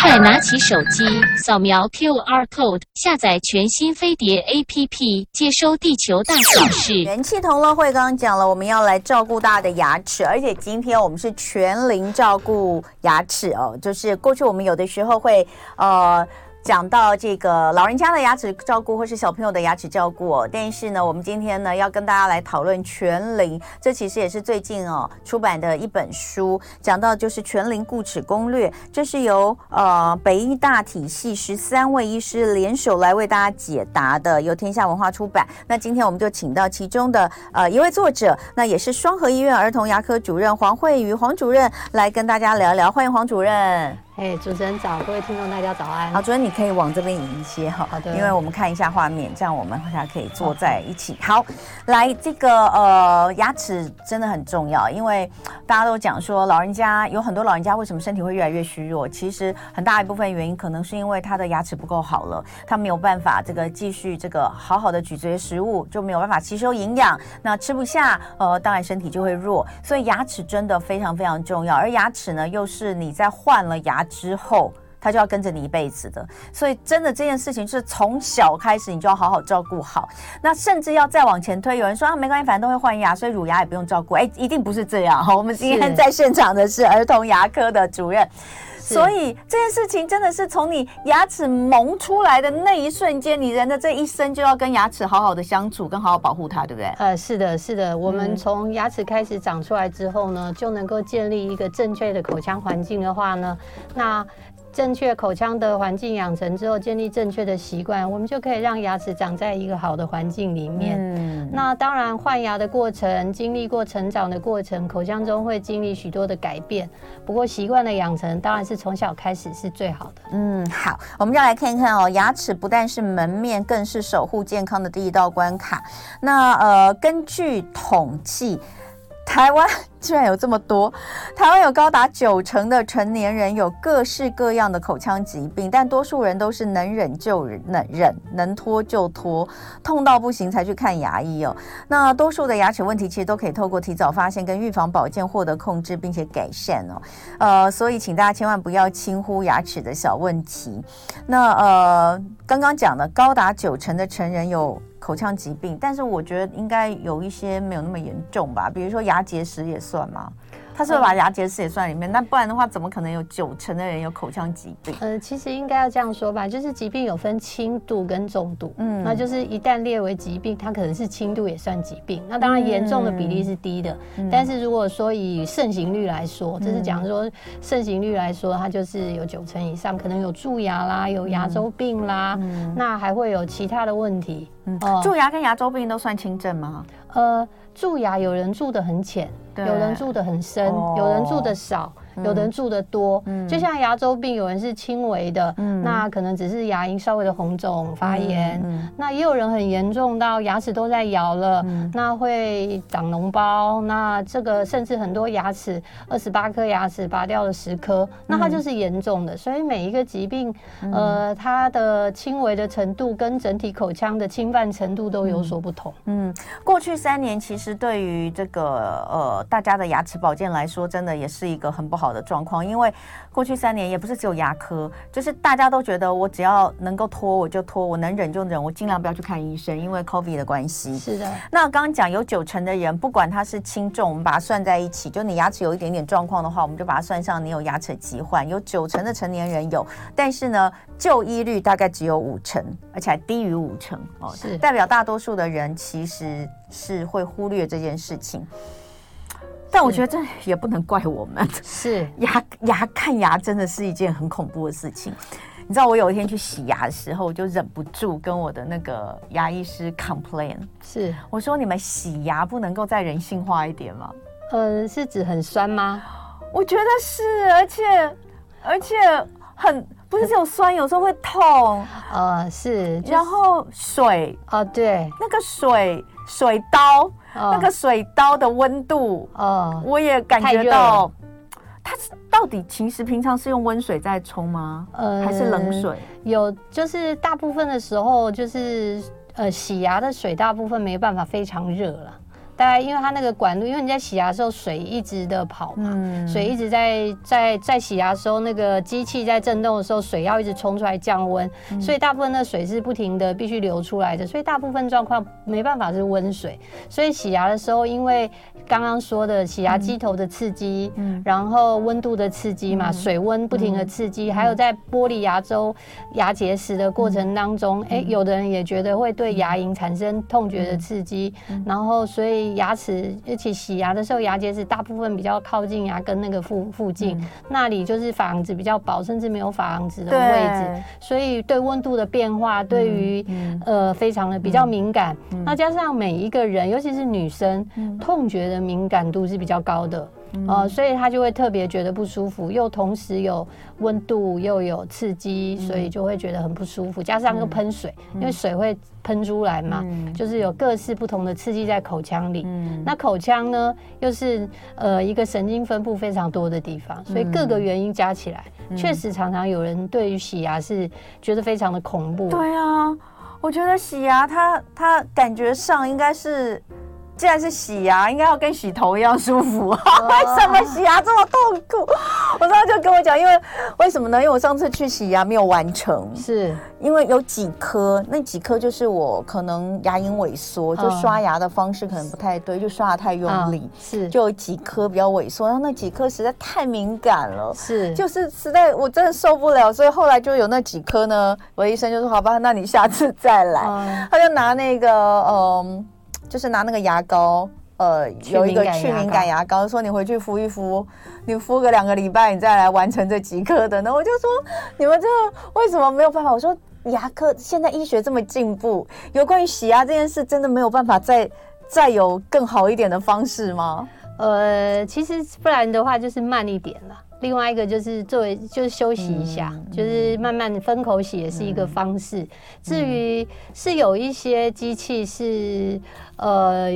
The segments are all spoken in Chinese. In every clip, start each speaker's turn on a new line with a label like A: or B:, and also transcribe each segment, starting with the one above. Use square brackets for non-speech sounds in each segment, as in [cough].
A: 快拿起手机，扫描 QR code，下载全新飞碟 APP，接收地球大小事。
B: 元气同乐会刚刚讲了，我们要来照顾大家的牙齿，而且今天我们是全龄照顾牙齿哦，就是过去我们有的时候会呃。讲到这个老人家的牙齿照顾，或是小朋友的牙齿照顾，但是呢，我们今天呢要跟大家来讨论全龄，这其实也是最近哦出版的一本书，讲到就是全龄顾齿攻略，这是由呃北医大体系十三位医师联手来为大家解答的，由天下文化出版。那今天我们就请到其中的呃一位作者，那也是双和医院儿童牙科主任黄惠瑜黄主任来跟大家聊一聊，欢迎黄主任。
C: 哎，主持人早，各位听众大家早安。
B: 好，主任你可以往这边移一些哈，好的，因为我们看一下画面，这样我们才可以坐在一起。好，来这个呃牙齿真的很重要，因为大家都讲说老人家有很多老人家为什么身体会越来越虚弱，其实很大一部分原因可能是因为他的牙齿不够好了，他没有办法这个继续这个好好的咀嚼食物，就没有办法吸收营养，那吃不下，呃，当然身体就会弱，所以牙齿真的非常非常重要，而牙齿呢又是你在换了牙。之后，他就要跟着你一辈子的，所以真的这件事情是从小开始，你就要好好照顾好。那甚至要再往前推，有人说啊，没关系，反正都会换牙，所以乳牙也不用照顾。哎，一定不是这样哈。我们今天在现场的是儿童牙科的主任，所以这件事情真的是从你牙齿萌出来的那一瞬间，你人的这一生就要跟牙齿好好的相处，跟好好保护它，对不对？
C: 呃，是的，是的。我们从牙齿开始长出来之后呢，就能够建立一个正确的口腔环境的话呢，那。正确口腔的环境养成之后，建立正确的习惯，我们就可以让牙齿长在一个好的环境里面。嗯，那当然换牙的过程，经历过成长的过程，口腔中会经历许多的改变。不过习惯的养成，当然是从小开始是最好的。
B: 嗯，好，我们要来看一看哦，牙齿不但是门面，更是守护健康的第一道关卡。那呃，根据统计。台湾居然有这么多，台湾有高达九成的成年人有各式各样的口腔疾病，但多数人都是能忍就忍，能忍能拖就拖，痛到不行才去看牙医哦。那多数的牙齿问题其实都可以透过提早发现跟预防保健获得控制，并且改善哦。呃，所以请大家千万不要轻忽牙齿的小问题。那呃，刚刚讲的高达九成的成人有。口腔疾病，但是我觉得应该有一些没有那么严重吧，比如说牙结石也算吗？他是不是把牙结石也算里面？那不然的话，怎么可能有九成的人有口腔疾病？
C: 呃，其实应该要这样说吧，就是疾病有分轻度跟重度。嗯，那就是一旦列为疾病，它可能是轻度也算疾病。那当然严重的比例是低的。嗯，但是如果说以盛行率来说，就是讲说盛行率来说，它就是有九成以上，可能有蛀牙啦，有牙周病啦，嗯，那还会有其他的问题。
B: 嗯，蛀牙跟牙周病都算轻症吗？
C: 呃，蛀牙有人蛀的很浅，有人住的很深，有人住的少。有的人住的多，嗯，就像牙周病，有人是轻微的，嗯，那可能只是牙龈稍微的红肿发炎，嗯，那也有人很严重到牙齿都在摇了，嗯，那会长脓包，那这个甚至很多牙齿二十八颗牙齿拔掉了十颗，那它就是严重的。所以每一个疾病，呃，它的轻微的程度跟整体口腔的侵犯程度都有所不同。
B: 嗯，过去三年其实对于这个呃大家的牙齿保健来说，真的也是一个很不好的状况，因为过去三年也不是只有牙科，就是大家都觉得我只要能够拖我就拖，我能忍就忍，我尽量不要去看医生，因为 COVID 的关系。
C: 是的。
B: 那刚刚讲有九成的人，不管他是轻重，我们把它算在一起，就你牙齿有一点点状况的话，我们就把它算上你有牙齿疾患。有九成的成年人有，但是呢，就医率大概只有五成，而且还低于五成哦，是代表大多数的人其实是会忽略这件事情。但我觉得这也不能怪我们，
C: 是 [laughs]
B: 牙牙看牙真的是一件很恐怖的事情。你知道我有一天去洗牙的时候，我就忍不住跟我的那个牙医师 complain，
C: 是我
B: 说你们洗牙不能够再人性化一点吗？
C: 嗯，是指很酸吗？
B: 我觉得是，而且而且很不是只有酸，有时候会痛。
C: 呃，是，
B: 然后水
C: 啊，对，
B: 那个水水刀。那个水刀的温度，哦，我也感觉到，它是到底其实平常是用温水在冲吗？呃，还是冷水？
C: 有，就是大部分的时候，就是呃，洗牙的水大部分没办法非常热了。大概因为它那个管路，因为你在洗牙的时候水一直的跑嘛，嗯、水一直在在在洗牙的时候，那个机器在震动的时候，水要一直冲出来降温，嗯、所以大部分的水是不停的必须流出来的，所以大部分状况没办法是温水，所以洗牙的时候，因为刚刚说的洗牙机头的刺激，嗯、然后温度的刺激嘛，嗯、水温不停的刺激，嗯、还有在剥离牙周牙结石的过程当中，哎、有的人也觉得会对牙龈产生痛觉的刺激，嗯、然后所以。牙齿，而且洗牙的时候，牙结石大部分比较靠近牙根那个附附近，嗯、那里就是珐琅质比较薄，甚至没有珐琅质的位置，所以对温度的变化，对于、嗯、呃非常的比较敏感。嗯、那加上每一个人，尤其是女生，嗯、痛觉的敏感度是比较高的。呃，所以他就会特别觉得不舒服，又同时有温度又有刺激，所以就会觉得很不舒服。加上又喷水，因为水会喷出来嘛，就是有各式不同的刺激在口腔里。那口腔呢，又是呃一个神经分布非常多的地方，所以各个原因加起来，确实常常有人对于洗牙是觉得非常的恐怖。
B: 对啊，我觉得洗牙它它感觉上应该是。既然是洗牙，应该要跟洗头一样舒服。[laughs] 为什么洗牙这么痛苦？我上次就跟我讲，因为为什么呢？因为我上次去洗牙没有完成，
C: 是
B: 因为有几颗，那几颗就是我可能牙龈萎缩，就刷牙的方式可能不太对，就刷的太用力，是就有几颗比较萎缩，然后那几颗实在太敏感了，是就是实在我真的受不了，所以后来就有那几颗呢，我的医生就说好吧，那你下次再来，他就拿那个嗯。就是拿那个牙膏，呃，有一个去敏感牙膏，说你回去敷一敷，你敷个两个礼拜，你再来完成这几颗的。那我就说，你们这为什么没有办法？我说牙科现在医学这么进步，有关于洗牙这件事，真的没有办法再再有更好一点的方式吗？
C: 呃，其实不然的话就是慢一点了。另外一个就是作为就是休息一下，嗯、就是慢慢分口洗也是一个方式。嗯、至于是有一些机器是呃。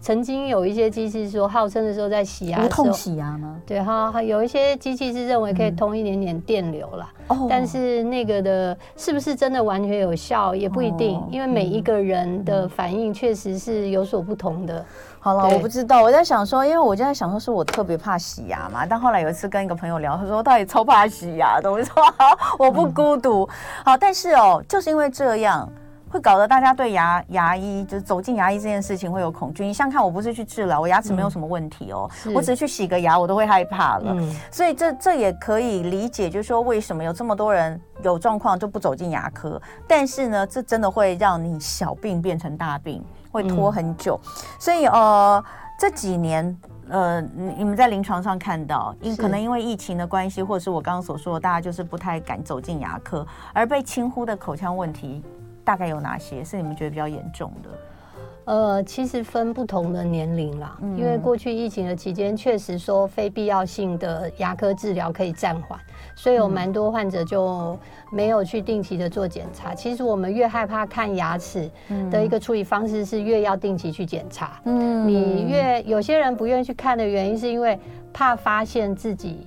C: 曾经有一些机器说，号称的时候在洗牙的时候，
B: 无痛洗牙吗？
C: 对哈，有一些机器是认为可以通一点点电流啦。哦，但是那个的是不是真的完全有效也不一定，因为每一个人的反应确实是有所不同的。
B: 好了，我不知道，我在想说，因为我就在想说，是我特别怕洗牙嘛。但后来有一次跟一个朋友聊，他说他也超怕洗牙的。我就说好，我不孤独。好，但是哦，就是因为这样。会搞得大家对牙牙医就是走进牙医这件事情会有恐惧。你像看，我不是去治疗，我牙齿没有什么问题哦，嗯、我只是去洗个牙，我都会害怕了。嗯、所以这这也可以理解，就是说为什么有这么多人有状况就不走进牙科。但是呢，这真的会让你小病变成大病，会拖很久。嗯、所以呃，这几年呃，你们在临床上看到，因可能因为疫情的关系，或者是我刚刚所说的，大家就是不太敢走进牙科，而被轻忽的口腔问题。大概有哪些是你们觉得比较严重的？
C: 呃，其实分不同的年龄啦，嗯、因为过去疫情的期间，确实说非必要性的牙科治疗可以暂缓，所以有蛮多患者就没有去定期的做检查。嗯、其实我们越害怕看牙齿的一个处理方式是越要定期去检查。嗯，你越有些人不愿意去看的原因是因为怕发现自己。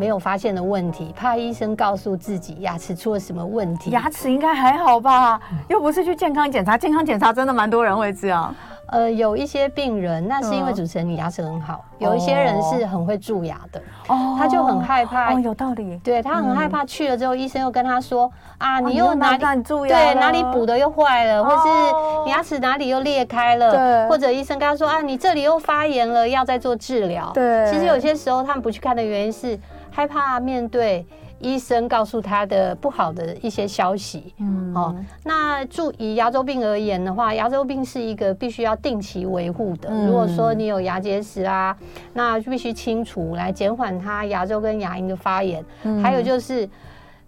C: 没有发现的问题，怕医生告诉自己牙齿出了什么问题。
B: 牙齿应该还好吧？又不是去健康检查，健康检查真的蛮多人会这样。
C: 呃，有一些病人，那是因为主持人你牙齿很好。嗯、有一些人是很会蛀牙的，哦，他就很害怕。
B: 哦，有道理。
C: 对，他很害怕去了之后，嗯、医生又跟他说啊，你又哪里
B: 蛀牙？
C: 对，哪里补的又坏了，哦、或是你牙齿哪里又裂开了？对，或者医生跟他说啊，你这里又发炎了，要再做治疗。对，其实有些时候他们不去看的原因是。害怕面对医生告诉他的不好的一些消息，嗯，哦，那就以牙周病而言的话，牙周病是一个必须要定期维护的。嗯、如果说你有牙结石啊，那必须清除来减缓它牙周跟牙龈的发炎。嗯、还有就是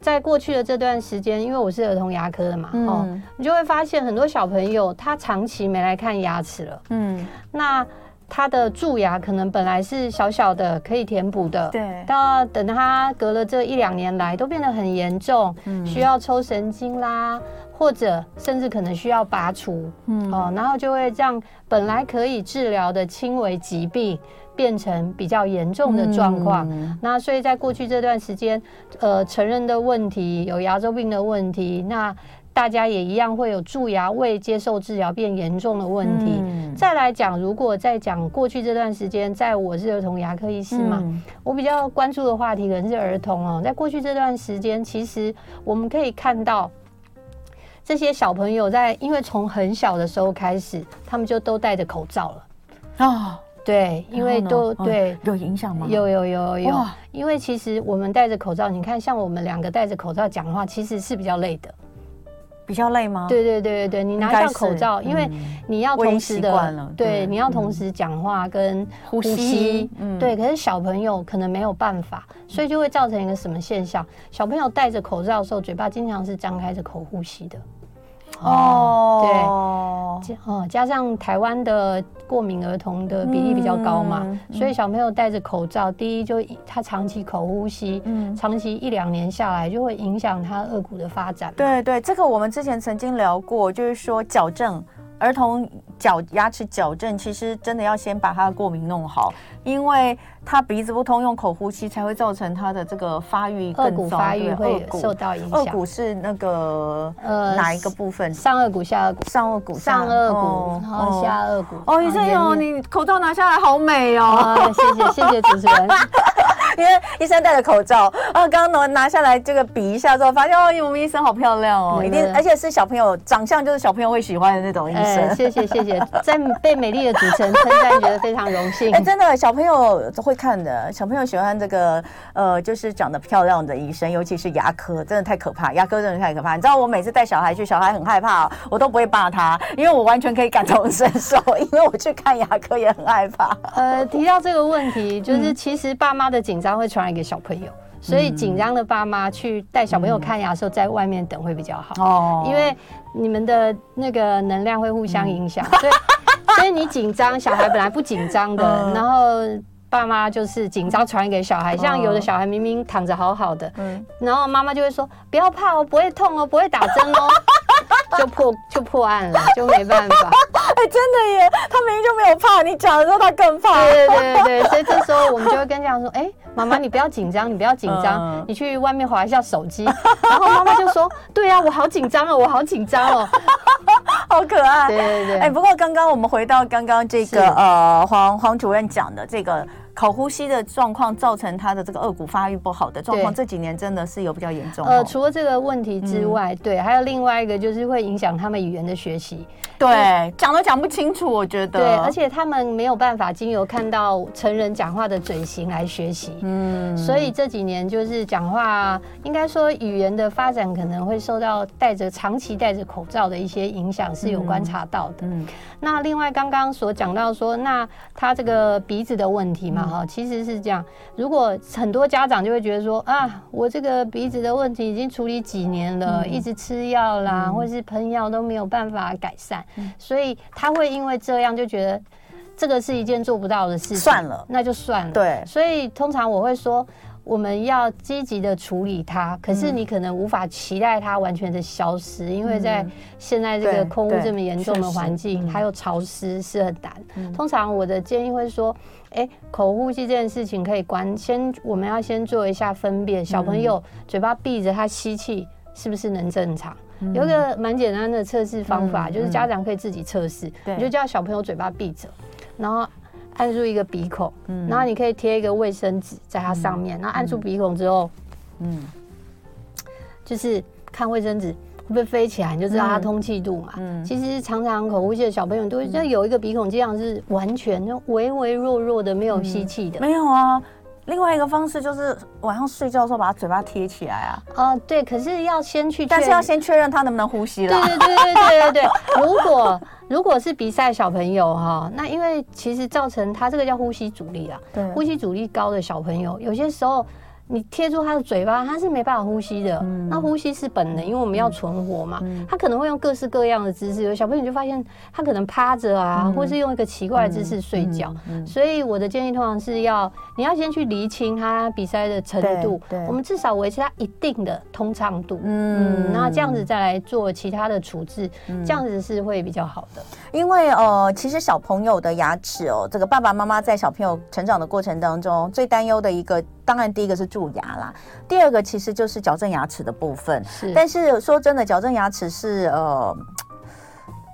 C: 在过去的这段时间，因为我是儿童牙科的嘛，嗯、哦，你就会发现很多小朋友他长期没来看牙齿了，嗯，那。他的蛀牙可能本来是小小的，可以填补的，对。到等他隔了这一两年来，都变得很严重，嗯、需要抽神经啦，或者甚至可能需要拔除，嗯，哦，然后就会让本来可以治疗的轻微疾病变成比较严重的状况。嗯、那所以在过去这段时间，呃，成人的问题，有牙周病的问题，那。大家也一样会有蛀牙未接受治疗变严重的问题，再来讲，如果再讲过去这段时间，在我是儿童牙科医师嘛，嗯、我比较关注的话题可能是儿童哦。在过去这段时间，其实我们可以看到这些小朋友在，因为从很小的时候开始，他们就都戴着口罩了啊。哦对，因为都对
B: 有影响吗？
C: 有有有有，因为其实我们戴着口罩，你看像我们两个戴着口罩讲话，其实是比较累的。
B: 比较累吗？
C: 对对对对对，你拿下口罩，因为你要同时的，对，你要同时讲话跟呼吸，对。可是小朋友可能没有办法，所以就会造成一个什么现象？小朋友戴着口罩的时候，嘴巴经常是张开着口呼吸的。哦，对，哦，加上台湾的过敏儿童的比例比较高嘛，所以小朋友戴着口罩，第一就他长期口呼吸，嗯，长期一两年下来就会影响他颚骨的发展。
B: 对对，这个我们之前曾经聊过，就是说矫正。儿童矫牙齿矫正，其实真的要先把他的过敏弄好，因为他鼻子不通，用口呼吸才会造成他的这个发育更
C: 早，发育会受到影响。
B: 顎骨是那个呃哪一个部分？
C: 上颚骨、下颚骨、
B: 上颚骨、
C: 上颚骨，然后下颚骨。
B: 哦，医生哟，你口罩拿下来好美哦！
C: 谢谢谢谢主持人。[laughs]
B: 因为医生戴着口罩，啊，刚刚拿拿下来这个比一下之后，发现哦，我们医生好漂亮哦，一定，而且是小朋友长相就是小朋友会喜欢的那种医生。
C: 谢谢谢谢，在被美丽的主持人称赞，觉得非常荣幸。[laughs]
B: 哎，真的，小朋友都会看的，小朋友喜欢这个呃，就是长得漂亮的医生，尤其是牙科，真的太可怕，牙科真的太可怕。你知道我每次带小孩去，小孩很害怕，我都不会骂他，因为我完全可以感同身受，因为我去看牙科也很害怕。
C: 呃，提到这个问题，[laughs] 就是其实爸妈的紧张会传染给小朋友，所以紧张的爸妈去带小朋友看牙的时候，在外面等会比较好哦，因为你们的那个能量会互相影响，所以 [laughs] 所以你紧张，小孩本来不紧张的，然后爸妈就是紧张传染给小孩，像有的小孩明明躺着好好的，嗯然后妈妈就会说不要怕哦，不会痛哦，不会打针哦。[laughs] 就破就破案了，就没办法。[laughs]
B: 哎、欸，真的耶，他明明就没有怕，你讲的时候他更怕。
C: 对对对对，所以这时候我们就会跟家长说：“哎、欸，妈妈你不要紧张，你不要紧张，[laughs] 嗯、你去外面划一下手机。”然后妈妈就说：“对啊，我好紧张哦，我好紧张哦，
B: 好可爱。”
C: 对对对。
B: 哎、欸，不过刚刚我们回到刚刚这个是呃黄黄主任讲的这个。口呼吸的状况造成他的这个颚骨发育不好的状况，这几年真的是有比较严重。
C: 呃，除了这个问题之外，对，还有另外一个就是会影响他们语言的学习。
B: 对，讲都讲不清楚，我觉得。
C: 对，而且他们没有办法经由看到成人讲话的嘴型来学习。嗯。所以这几年就是讲话，应该说语言的发展可能会受到戴着长期戴着口罩的一些影响，是有观察到的。嗯。那另外刚刚所讲到说，那他这个鼻子的问题嘛。哈，其实是这样。如果很多家长就会觉得说啊，我这个鼻子的问题已经处理几年了，一直吃药啦，或是喷药都没有办法改善，所以他会因为这样就觉得这个是一件做不到的事情，
B: 算了，
C: 那就算了。
B: 对，
C: 所以通常我会说。我们要积极的处理它，可是你可能无法期待它完全的消失，嗯、因为在现在这个空污这么严重的环境，还有潮湿是很难。嗯、通常我的建议会说，哎，口呼吸这件事情可以关，先我们要先做一下分辨。小朋友嘴巴闭着，他吸气是不是能正常？嗯、有一个蛮简单的测试方法，嗯、就是家长可以自己测试，嗯、你就叫小朋友嘴巴闭着，然后。按住一个鼻孔，嗯，然后你可以贴一个卫生纸在它上面，然后按住鼻孔之后，嗯，就是看卫生纸会不会飞起来，你就知道它通气度嘛。嗯，其实常常口呼吸的小朋友都会，就有一个鼻孔这样是完全就微微弱弱的没有吸气的。
B: 没有啊，另外一个方式就是晚上睡觉的时候把他嘴巴贴起来啊。
C: 哦，对，可是要先去，
B: 但是要先确认他能不能呼吸了。
C: 对对对对对对对，如果。如果是鼻塞小朋友哈，那因为其实造成他这个叫呼吸阻力啊，对，呼吸阻力高的小朋友，有些时候。你贴住他的嘴巴，他是没办法呼吸的。嗯、那呼吸是本能，因为我们要存活嘛。嗯、他可能会用各式各样的姿势。有小朋友就发现他可能趴着啊，嗯、或是用一个奇怪的姿势睡觉。所以我的建议通常是要，你要先去厘清他鼻塞的程度。我们至少维持他一定的通畅度。嗯，那这样子再来做其他的处置，嗯、这样子是会比较好的。
B: 因为呃，其实小朋友的牙齿哦，这个爸爸妈妈在小朋友成长的过程当中，最担忧的一个。当然，第一个是蛀牙啦，第二个其实就是矫正牙齿的部分。是，但是说真的，矫正牙齿是呃，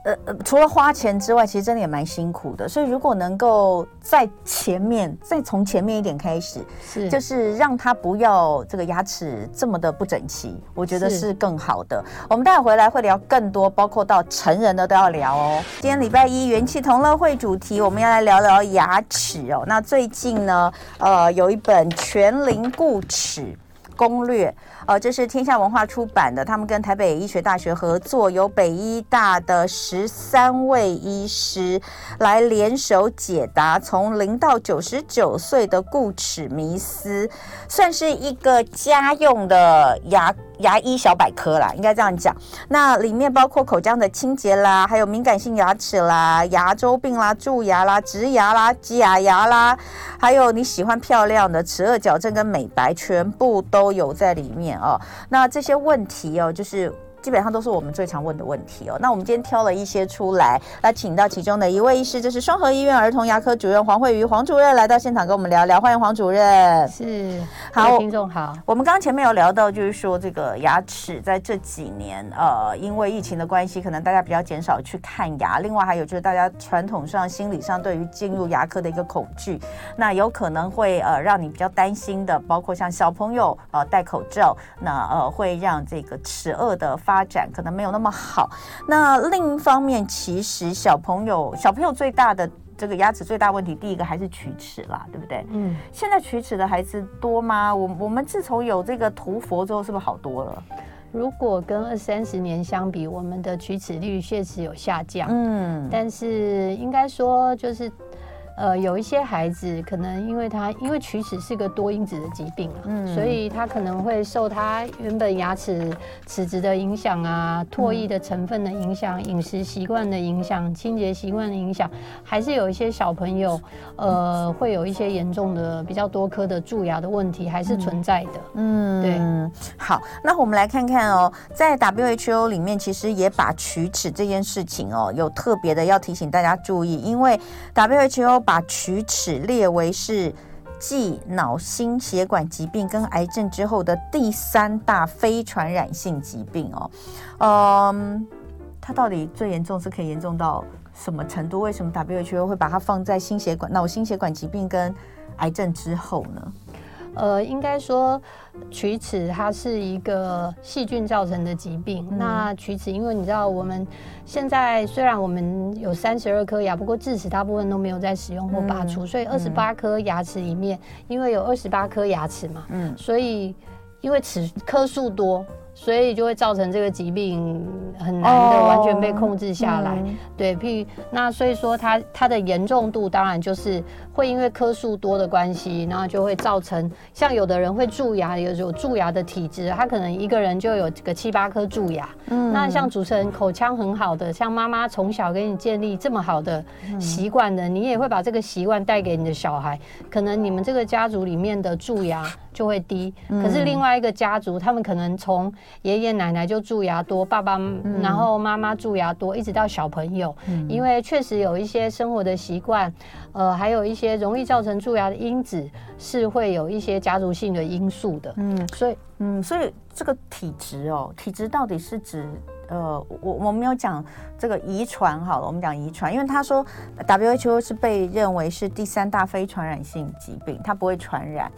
B: 呃呃，除了花钱之外，其实真的也蛮辛苦的。所以如果能够在前面，再从前面一点开始，
C: 是
B: 就是让他不要这个牙齿这么的不整齐，我觉得是更好的。我们待会回来会聊更多，包括到成人的都要聊哦。今天礼拜一元气同乐会主题，我们要来聊聊牙齿哦。那最近呢，呃，有一本全龄固齿攻略。呃，这是天下文化出版的，他们跟台北医学大学合作，由北医大的十三位医师来联手解答从零到九十九岁的固齿迷思，算是一个家用的牙牙医小百科啦，应该这样讲。那里面包括口腔的清洁啦，还有敏感性牙齿啦、牙周病啦、蛀牙啦、植牙啦、假牙啦，还有你喜欢漂亮的齿颚矫正跟美白，全部都有在里面。哦，那这些问题哦，就是。基本上都是我们最常问的问题哦。那我们今天挑了一些出来，来请到其中的一位医师，就是双和医院儿童牙科主任黄慧瑜黄主任来到现场跟我们聊聊。欢迎黄主任。
C: 是，
B: 好，
C: 听众好。
B: 我们刚刚前面有聊到，就是说这个牙齿在这几年，呃，因为疫情的关系，可能大家比较减少去看牙。另外还有就是大家传统上、心理上对于进入牙科的一个恐惧，那有可能会呃让你比较担心的，包括像小朋友呃戴口罩，那呃会让这个齿颚的。发展可能没有那么好。那另一方面，其实小朋友小朋友最大的这个牙齿最大问题，第一个还是龋齿啦，对不对？嗯。现在龋齿的孩子多吗？我我们自从有这个涂氟之后，是不是好多了？
C: 如果跟二三十年相比，我们的龋齿率确实有下降。嗯。但是应该说就是。呃，有一些孩子可能因为他因为龋齿是个多因子的疾病啊，嗯，所以他可能会受他原本牙齿齿质的影响啊，唾液的成分的影响，饮食习惯的影响，清洁习惯的影响，还是有一些小朋友，呃，会有一些严重的比较多颗的蛀牙的问题还是存在的。嗯，对。
B: 好，那我们来看看哦，在 WHO 里面其实也把龋齿这件事情哦，有特别的要提醒大家注意，因为 WHO。把龋齿列为是继脑心血管疾病跟癌症之后的第三大非传染性疾病哦，嗯，它到底最严重是可以严重到什么程度？为什么 WHO 会把它放在心血管、脑心血管疾病跟癌症之后呢？
C: 呃，应该说，龋齿它是一个细菌造成的疾病。嗯、那龋齿，因为你知道，我们现在虽然我们有三十二颗牙，不过智齿大部分都没有在使用或拔除，嗯、所以二十八颗牙齿里面，嗯、因为有二十八颗牙齿嘛，嗯，所以因为齿颗数多。所以就会造成这个疾病很难的完全被控制下来，oh, 嗯、对，譬如那所以说它它的严重度当然就是会因为颗数多的关系，然后就会造成像有的人会蛀牙，有有蛀牙的体质，他可能一个人就有个七八颗蛀牙。嗯，那像主持人口腔很好的，像妈妈从小给你建立这么好的习惯的，你也会把这个习惯带给你的小孩，可能你们这个家族里面的蛀牙。就会低，可是另外一个家族，他们可能从爷爷奶奶就蛀牙多，爸爸然后妈妈蛀牙多，一直到小朋友，因为确实有一些生活的习惯，呃，还有一些容易造成蛀牙的因子，是会有一些家族性的因素的。嗯，所以，
B: 嗯，所以这个体质哦，体质到底是指，呃，我我们有讲这个遗传好了，我们讲遗传，因为他说 WHO 是被认为是第三大非传染性疾病，它不会传染。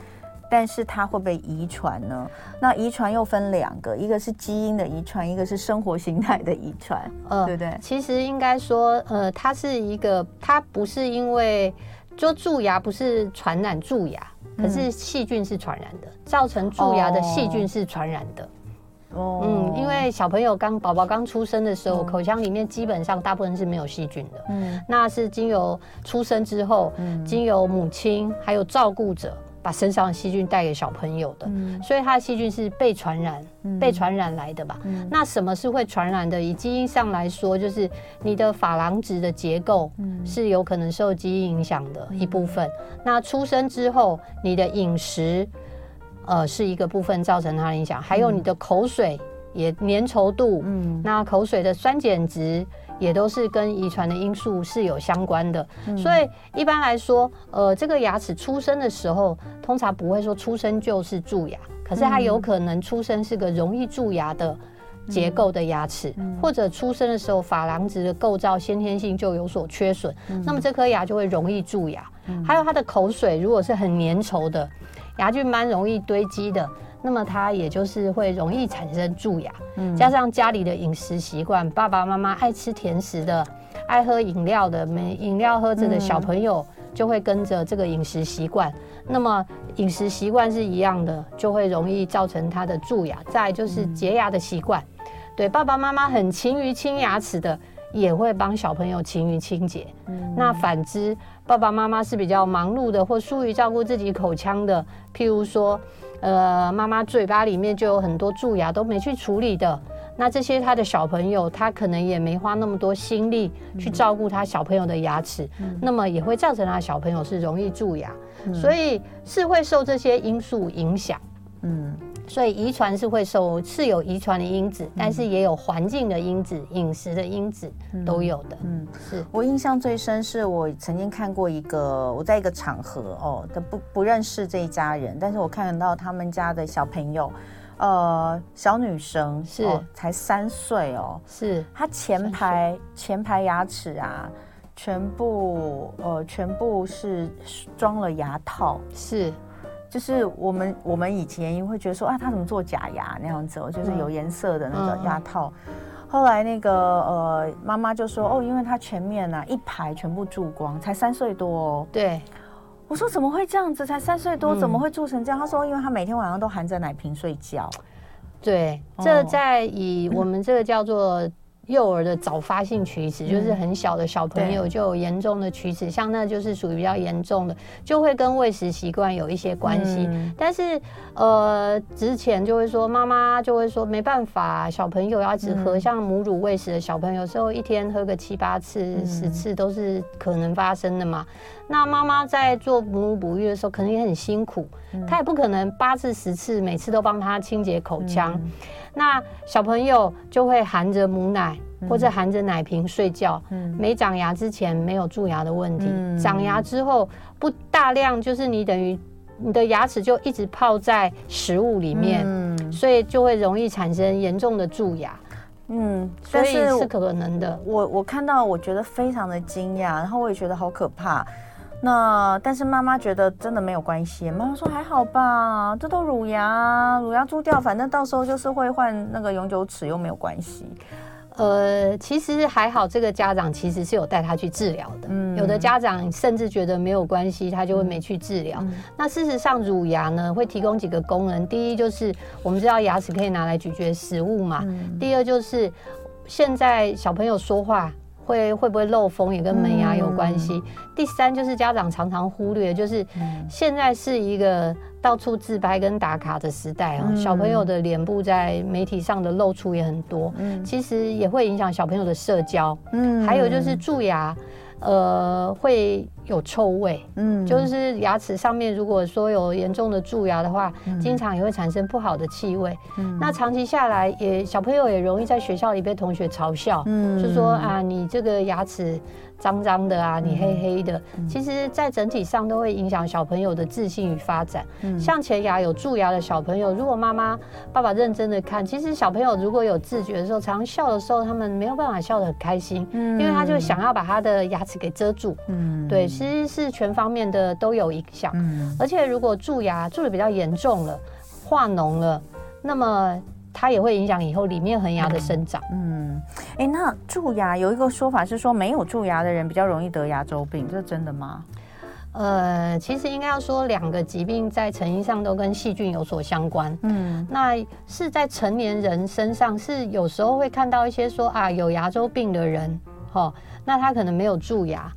B: 但是它会不会遗传呢？那遗传又分两个，一个是基因的遗传，一个是生活形态的遗传，呃，对不对？
C: 其实应该说，呃，它是一个，它不是因为就蛀牙不是传染蛀牙，可是细菌是传染的，嗯、造成蛀牙的细菌是传染的。哦，嗯，因为小朋友刚宝宝刚出生的时候，嗯、口腔里面基本上大部分是没有细菌的，嗯，那是经由出生之后，嗯，经由母亲还有照顾者。把身上的细菌带给小朋友的，嗯、所以它的细菌是被传染、嗯、被传染来的吧？嗯、那什么是会传染的？以基因上来说，就是你的珐琅质的结构是有可能受基因影响的一部分。嗯、那出生之后，你的饮食呃是一个部分造成它的影响，还有你的口水也粘稠度，嗯，那口水的酸碱值。也都是跟遗传的因素是有相关的，嗯、所以一般来说，呃，这个牙齿出生的时候，通常不会说出生就是蛀牙，可是它有可能出生是个容易蛀牙的结构的牙齿，嗯、或者出生的时候珐琅质的构造先天性就有所缺损，嗯、那么这颗牙就会容易蛀牙。嗯、还有它的口水如果是很粘稠的，牙菌斑容易堆积的，那么他也就是会容易产生蛀牙。嗯、加上家里的饮食习惯，爸爸妈妈爱吃甜食的，爱喝饮料的，没饮料喝着的小朋友就会跟着这个饮食习惯。那么饮食习惯是一样的，就会容易造成他的蛀牙。再就是洁牙的习惯，对爸爸妈妈很勤于清牙齿的，也会帮小朋友勤于清洁。嗯、那反之，爸爸妈妈是比较忙碌的，或疏于照顾自己口腔的，譬如说，呃，妈妈嘴巴里面就有很多蛀牙都没去处理的。那这些他的小朋友，他可能也没花那么多心力去照顾他小朋友的牙齿，嗯、那么也会造成他小朋友是容易蛀牙，嗯、所以是会受这些因素影响。嗯，所以遗传是会受，是有遗传的因子，嗯、但是也有环境的因子、饮食的因子都有的。嗯，是。
B: 我印象最深是我曾经看过一个，我在一个场合哦，都不不认识这一家人，但是我看到他们家的小朋友。呃，小女生是、哦、才三岁哦，
C: 是
B: 她前排前排牙齿啊，全部呃全部是装了牙套，
C: 是，
B: 就是我们我们以前会觉得说啊，他怎么做假牙那样子哦，就是有颜色的那个牙套，嗯、后来那个呃妈妈就说哦，因为他前面呢、啊、一排全部蛀光，才三岁多哦，
C: 对。
B: 我说怎么会这样子？才三岁多，怎么会蛀成这样？嗯、他说，因为他每天晚上都含着奶瓶睡觉。
C: 对，这在以我们这个叫做。幼儿的早发性龋齿，就是很小的小朋友就有严重的龋齿，像那就是属于比较严重的，就会跟喂食习惯有一些关系。但是呃，之前就会说妈妈就会说没办法，小朋友要只喝像母乳喂食的小朋友，有时候一天喝个七八次、十次都是可能发生的嘛。那妈妈在做母乳哺育的时候，可能也很辛苦，她也不可能八次十次每次都帮他清洁口腔。那小朋友就会含着母奶或者含着奶瓶睡觉，嗯、没长牙之前没有蛀牙的问题，嗯、长牙之后不大量，就是你等于你的牙齿就一直泡在食物里面，嗯、所以就会容易产生严重的蛀牙。嗯，所以是可能的。
B: 我我看到我觉得非常的惊讶，然后我也觉得好可怕。那但是妈妈觉得真的没有关系，妈妈说还好吧，这都乳牙，乳牙蛀掉，反正到时候就是会换那个永久齿，又没有关系。
C: 呃，其实还好，这个家长其实是有带他去治疗的。嗯，有的家长甚至觉得没有关系，他就会没去治疗。嗯、那事实上，乳牙呢会提供几个功能，第一就是我们知道牙齿可以拿来咀嚼食物嘛，嗯、第二就是现在小朋友说话。会会不会漏风也跟门牙有关系。嗯、第三就是家长常常忽略，就是现在是一个到处自拍跟打卡的时代啊，嗯、小朋友的脸部在媒体上的露出也很多，嗯、其实也会影响小朋友的社交。嗯，还有就是蛀牙。呃，会有臭味，嗯，就是牙齿上面如果说有严重的蛀牙的话，嗯、经常也会产生不好的气味。嗯，那长期下来也小朋友也容易在学校里被同学嘲笑，嗯，就说啊，你这个牙齿。脏脏的啊，你黑黑的，嗯、其实，在整体上都会影响小朋友的自信与发展。嗯、像前牙有蛀牙的小朋友，如果妈妈、爸爸认真的看，其实小朋友如果有自觉的时候，常常笑的时候，他们没有办法笑得很开心，嗯、因为他就想要把他的牙齿给遮住。嗯，对，其实是全方面的都有影响。嗯，而且如果蛀牙蛀的比较严重了，化脓了，那么。它也会影响以后里面恒牙的生长。嗯，
B: 哎、欸，那蛀牙有一个说法是说，没有蛀牙的人比较容易得牙周病，这是真的吗？
C: 呃，其实应该要说，两个疾病在成因上都跟细菌有所相关。嗯，那是在成年人身上，是有时候会看到一些说啊，有牙周病的人，齁，那他可能没有蛀牙，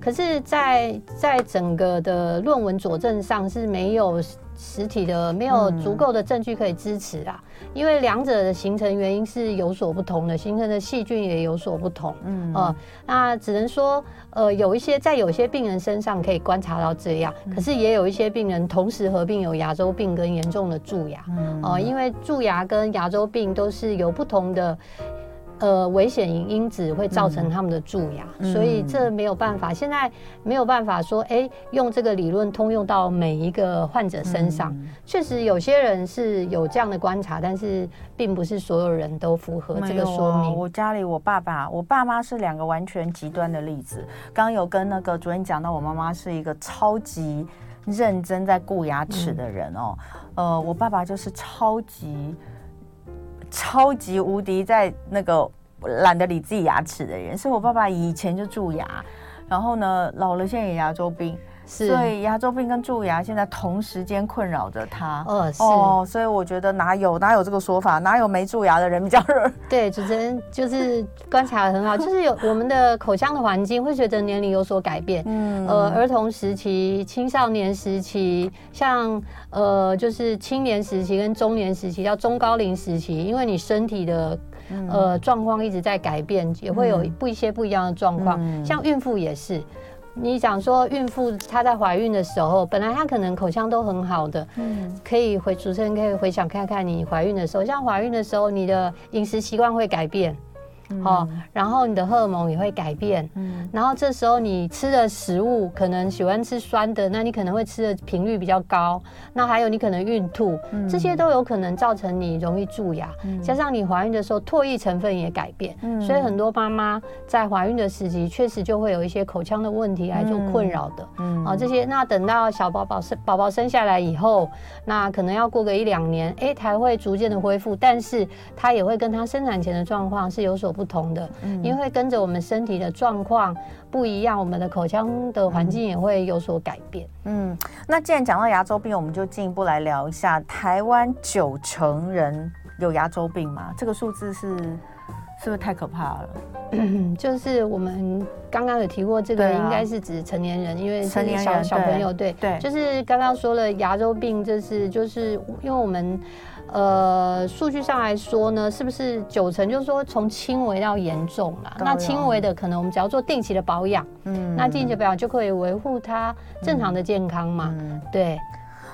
C: 可是在，在在整个的论文佐证上是没有。实体的没有足够的证据可以支持啊，嗯、因为两者的形成原因是有所不同的，形成的细菌也有所不同。嗯，呃，那只能说，呃，有一些在有些病人身上可以观察到这样，嗯、可是也有一些病人同时合并有牙周病跟严重的蛀牙。嗯，哦、呃，因为蛀牙跟牙周病都是有不同的。呃，危险因子会造成他们的蛀牙，嗯、所以这没有办法。现在没有办法说，哎、欸，用这个理论通用到每一个患者身上。确、嗯、实，有些人是有这样的观察，但是并不是所有人都符合这个说明。
B: 啊、我家里，我爸爸、我爸妈是两个完全极端的例子。刚刚有跟那个主任讲到，我妈妈是一个超级认真在顾牙齿的人哦。嗯、呃，我爸爸就是超级。超级无敌在那个懒得理自己牙齿的人，是我爸爸以前就蛀牙，然后呢，老了现在也牙周病。是所以牙周病跟蛀牙现在同时间困扰着他。
C: 哦，是
B: 哦，所以我觉得哪有哪有这个说法，哪有没蛀牙的人比较热？
C: 对，主持人就是观察得很好，就是有我们的口腔的环境会随着年龄有所改变。嗯，呃，儿童时期、青少年时期，像呃，就是青年时期跟中年时期，叫中高龄时期，因为你身体的呃状况一直在改变，也会有不一些不一样的状况。嗯，像孕妇也是。你想说孕妇她在怀孕的时候，本来她可能口腔都很好的，嗯，可以回主持人可以回想看看你怀孕的时候，像怀孕的时候，你的饮食习惯会改变。哦，然后你的荷尔蒙也会改变，嗯，然后这时候你吃的食物可能喜欢吃酸的，那你可能会吃的频率比较高，那还有你可能孕吐，嗯，这些都有可能造成你容易蛀牙，嗯，加上你怀孕的时候唾液成分也改变，嗯，所以很多妈妈在怀孕的时期确实就会有一些口腔的问题来做困扰的，嗯，啊，这些那等到小宝宝生宝宝生下来以后，那可能要过个一两年，哎，才会逐渐的恢复，但是它也会跟它生产前的状况是有所不同的，因为跟着我们身体的状况不一样，我们的口腔的环境也会有所改变。
B: 嗯，那既然讲到牙周病，我们就进一步来聊一下，台湾九成人有牙周病吗？这个数字是是不是太可怕了？
C: 就是我们刚刚有提过，这个应该是指成年人，因为成年小小朋友对对，就是刚刚说了牙周病，这是就是因为我们。呃，数据上来说呢，是不是九成？就是说从轻微到严重啦。那轻微的可能我们只要做定期的保养，嗯，那定期的保养就可以维护它正常的健康嘛。嗯，对。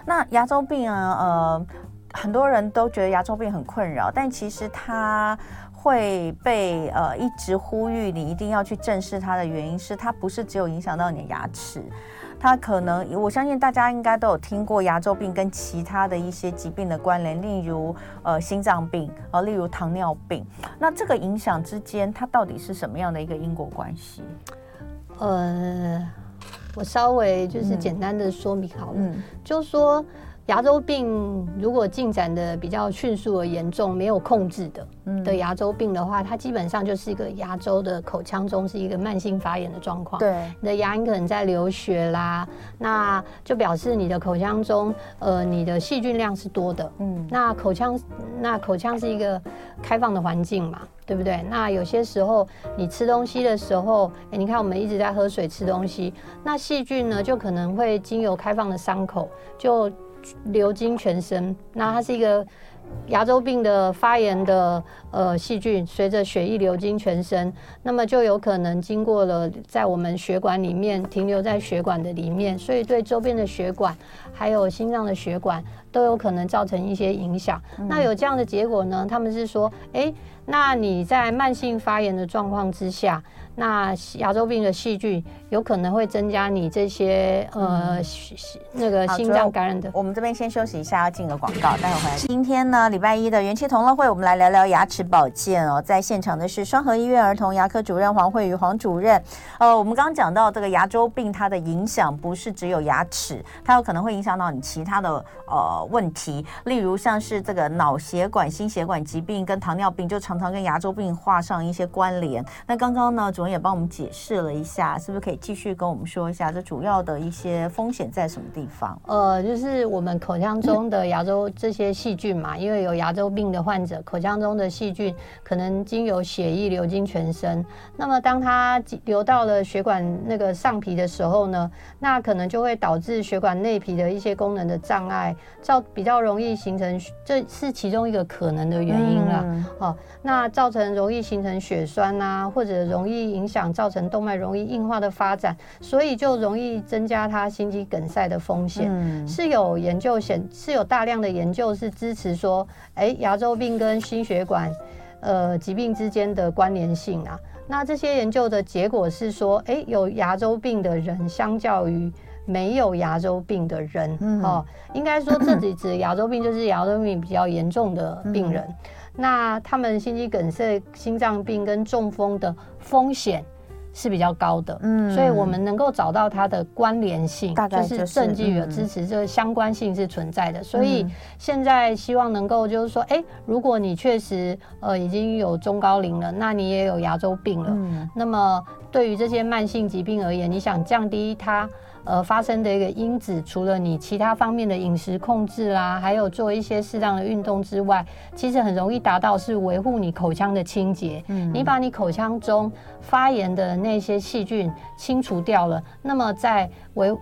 B: 那牙周病啊，呃，很多人都觉得牙周病很困扰，但其实它会被呃一直呼吁你一定要去正视它的原因是，它不是只有影响到你的牙齿。它可能，我相信大家应该都有听过牙周病跟其他的一些疾病的关联，例如呃心脏病，呃例如糖尿病。那这个影响之间，它到底是什么样的一个因果关系？
C: 呃，我稍微就是简单的说明好了，嗯，就是说。牙周病如果进展的比较迅速而严重，没有控制的的牙周病的话，它基本上就是一个牙周的口腔中是一个慢性发炎的状况。对，你的牙龈可能在流血啦，那就表示你的口腔中呃你的细菌量是多的。嗯，那口腔那口腔是一个开放的环境嘛，对不对？那有些时候你吃东西的时候，哎，你看我们一直在喝水吃东西，那细菌呢就可能会经由开放的伤口就。流经全身，那它是一个牙周病的发炎的呃细菌，随着血液流经全身，那么就有可能经过了在我们血管里面停留在血管的里面，所以对周边的血管还有心脏的血管都有可能造成一些影响。嗯、那有这样的结果呢？他们是说，诶，那你在慢性发炎的状况之下。那牙周病的细菌有可能会增加你这些呃、嗯、那个心脏感染的。
B: 我们这边先休息一下，要进个广告，待会回来。今天呢，礼拜一的元气同乐会，我们来聊聊牙齿保健哦。在现场的是双河医院儿童牙科主任黄慧瑜黄主任。呃，我们刚刚讲到这个牙周病，它的影响不是只有牙齿，它有可能会影响到你其他的呃问题，例如像是这个脑血管、心血管疾病跟糖尿病，就常常跟牙周病画上一些关联。那刚刚呢，主任也帮我们解释了一下，是不是可以继续跟我们说一下这主要的一些风险在什么地方？
C: 呃，就是我们口腔中的牙周这些细菌嘛，因为有牙周病的患者，口腔中的细菌可能经由血液流经全身，那么当它流到了血管那个上皮的时候呢，那可能就会导致血管内皮的一些功能的障碍，造比较容易形成，这是其中一个可能的原因啦。嗯、哦，那造成容易形成血栓啊，或者容易。影响造成动脉容易硬化的发展，所以就容易增加他心肌梗塞的风险。嗯、是有研究显，是有大量的研究是支持说，哎，牙周病跟心血管。呃疾病之间的关联性啊。那这些研究的结果是说，哎、欸，有牙周病的人，相较于没有牙周病的人，嗯、哦，应该说这几只牙周病就是牙周病比较严重的病人，嗯、那他们心肌梗塞、心脏病跟中风的风险。是比较高的，嗯，所以我们能够找到它的关联性，大概就是证据有支持，这个相关性是存在的。所以现在希望能够就是说，哎，如果你确实呃已经有中高龄了，那你也有牙周病了，嗯，那么对于这些慢性疾病而言，你想降低它。呃，发生的一个因子，除了你其他方面的饮食控制啦，还有做一些适当的运动之外，其实很容易达到是维护你口腔的清洁。嗯，你把你口腔中发炎的那些细菌清除掉了，那么在维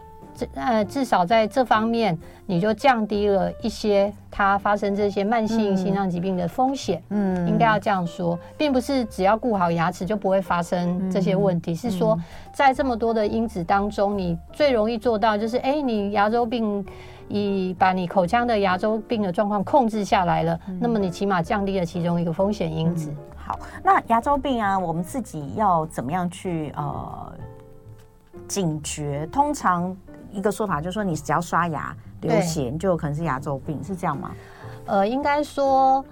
C: 呃，至少在这方面，你就降低了一些它发生这些慢性心脏疾病的风险。嗯，应该要这样说，并不是只要顾好牙齿就不会发生这些问题，嗯、是说在这么多的因子当中，你最容易做到就是，哎、欸，你牙周病，以把你口腔的牙周病的状况控制下来了，嗯、那么你起码降低了其中一个风险因子。
B: 嗯、好，那牙周病啊，我们自己要怎么样去呃警觉？通常。一个说法就是说，你只要刷牙流血，你就有可能是牙周病，是这样吗？
C: 呃，应该说，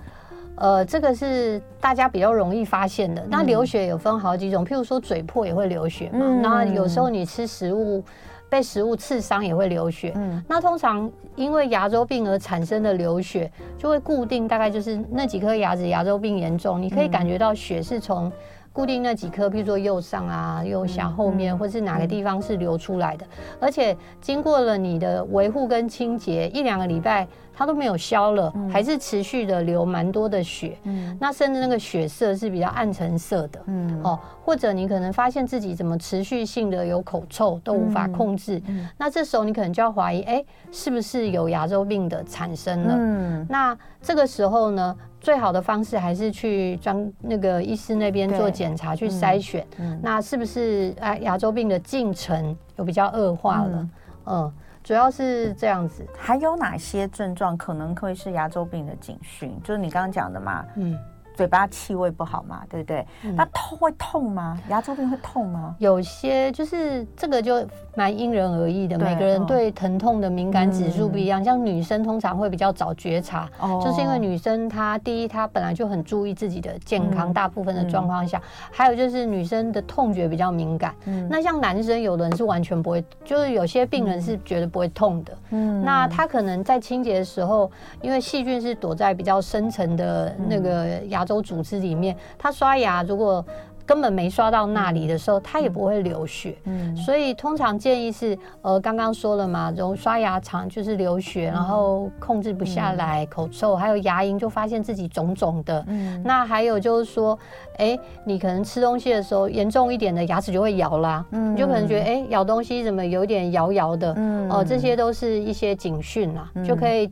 C: 呃，这个是大家比较容易发现的。那流血有分好几种，譬如说嘴破也会流血嘛。嗯、那有时候你吃食物被食物刺伤也会流血。嗯、那通常因为牙周病而产生的流血，就会固定大概就是那几颗牙齿牙周病严重，你可以感觉到血是从。固定那几颗，譬如说右上啊、右下、后面，或是哪个地方是流出来的，而且经过了你的维护跟清洁一两个礼拜，它都没有消了，还是持续的流蛮多的血。嗯，那甚至那个血色是比较暗沉色的。嗯，哦，或者你可能发现自己怎么持续性的有口臭都无法控制，那这时候你可能就要怀疑，哎，是不是有牙周病的产生了？嗯，那这个时候呢？最好的方式还是去专那个医师那边做检查，去筛选，嗯嗯、那是不是啊牙周病的进程有比较恶化了？嗯，嗯，主要是这样子。
B: 还有哪些症状可能会是牙周病的警讯？就是你刚刚讲的嘛，嗯。嘴巴气味不好嘛，对不对？那痛会痛吗？牙周病会痛吗？
C: 有些就是这个就蛮因人而异的，每个人对疼痛的敏感指数不一样。像女生通常会比较早觉察，就是因为女生她第一她本来就很注意自己的健康，大部分的状况下，还有就是女生的痛觉比较敏感。那像男生有的人是完全不会，就是有些病人是觉得不会痛的。嗯，那他可能在清洁的时候，因为细菌是躲在比较深层的那个牙。都组织里面，他刷牙如果根本没刷到那里的时候，他也不会流血。嗯，所以通常建议是，呃，刚刚说了嘛，然后刷牙常就是流血，然后控制不下来，口臭，还有牙龈就发现自己肿肿的。嗯，那还有就是说，哎，你可能吃东西的时候严重一点的牙齿就会摇啦，嗯，你就可能觉得哎，咬东西怎么有点摇摇的，嗯，哦，这些都是一些警讯啦，就可以。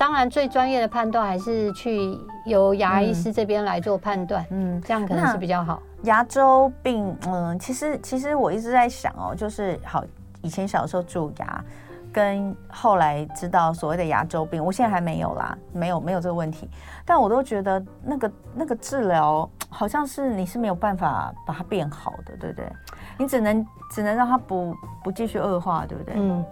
C: 当然，最专业的判断还是去由牙医师这边来做判断，嗯，这样可能是比较好。
B: 牙周病，嗯，其实其实我一直在想哦，就是好，以前小时候蛀牙，跟后来知道所谓的牙周病，我现在还没有啦，没有没有这个问题，但我都觉得那个那个治疗好像是你是没有办法把它变好的，对不对？你只能只能让它不不继续恶化，对不对？嗯，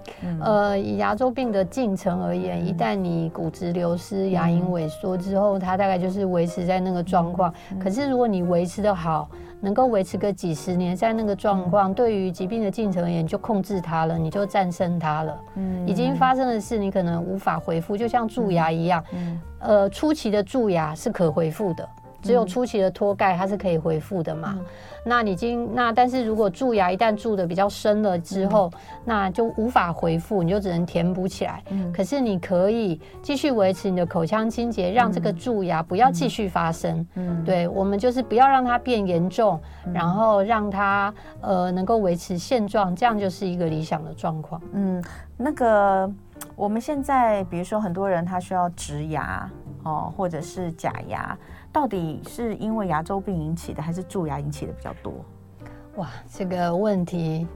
C: 呃，以牙周病的进程而言，一旦你骨质流失、牙龈萎缩之后，它大概就是维持在那个状况。可是如果你维持的好，能够维持个几十年在那个状况，对于疾病的进程而言，你就控制它了，你就战胜它了。嗯，已经发生的事，你可能无法回复，就像蛀牙一样。嗯，呃，初期的蛀牙是可恢复的。只有初期的脱钙，它是可以恢复的嘛？嗯、那已经那，但是如果蛀牙一旦蛀的比较深了之后，嗯、那就无法恢复，你就只能填补起来。嗯、可是你可以继续维持你的口腔清洁，让这个蛀牙不要继续发生。嗯，对，我们就是不要让它变严重，嗯、然后让它呃能够维持现状，这样就是一个理想的状况。
B: 嗯，那个我们现在比如说很多人他需要植牙哦，或者是假牙。到底是因为牙周病引起的，还是蛀牙引起的比较多？
C: 哇，这个问题，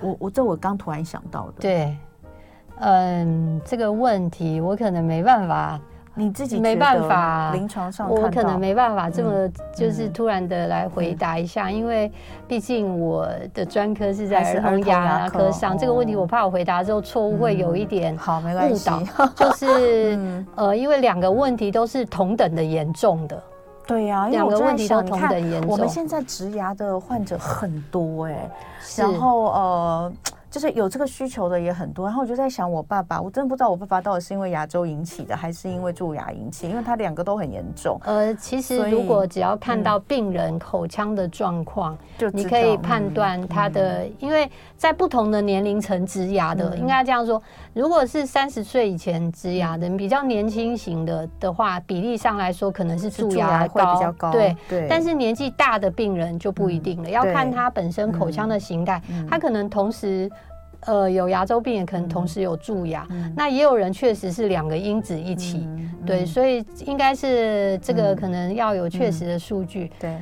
B: 我我这我刚突然想到的。
C: 对，嗯，这个问题我可能没办法
B: 你自己
C: 没办法，
B: 临床上
C: 我可能没办法这么就是突然的来回答一下，因为毕竟我的专科是在儿童牙科上，这个问题我怕我回答之后错误会有一点好，没关系，误导，[laughs] 就是呃，因为两个问题都是同等的严重的。
B: 对呀，两个问题都同等严重。我们现在植牙的患者很多哎，然后呃。就是有这个需求的也很多，然后我就在想，我爸爸，我真的不知道我爸爸到底是因为牙周引起的，还是因为蛀牙引起，因为他两个都很严重。
C: 呃，其实如果只要看到病人口腔的状况，就、嗯、你可以判断他的，嗯、因为在不同的年龄层植牙的，嗯、应该这样说，如果是三十岁以前植牙的，比较年轻型的的话，比例上来说可能是蛀牙高，会比较高，对对。但是年纪大的病人就不一定了，嗯、要看他本身口腔的形态，嗯、他可能同时。呃，有牙周病也可能同时有蛀牙，嗯、那也有人确实是两个因子一起，嗯、对，所以应该是这个可能要有确实的
B: 数据，对。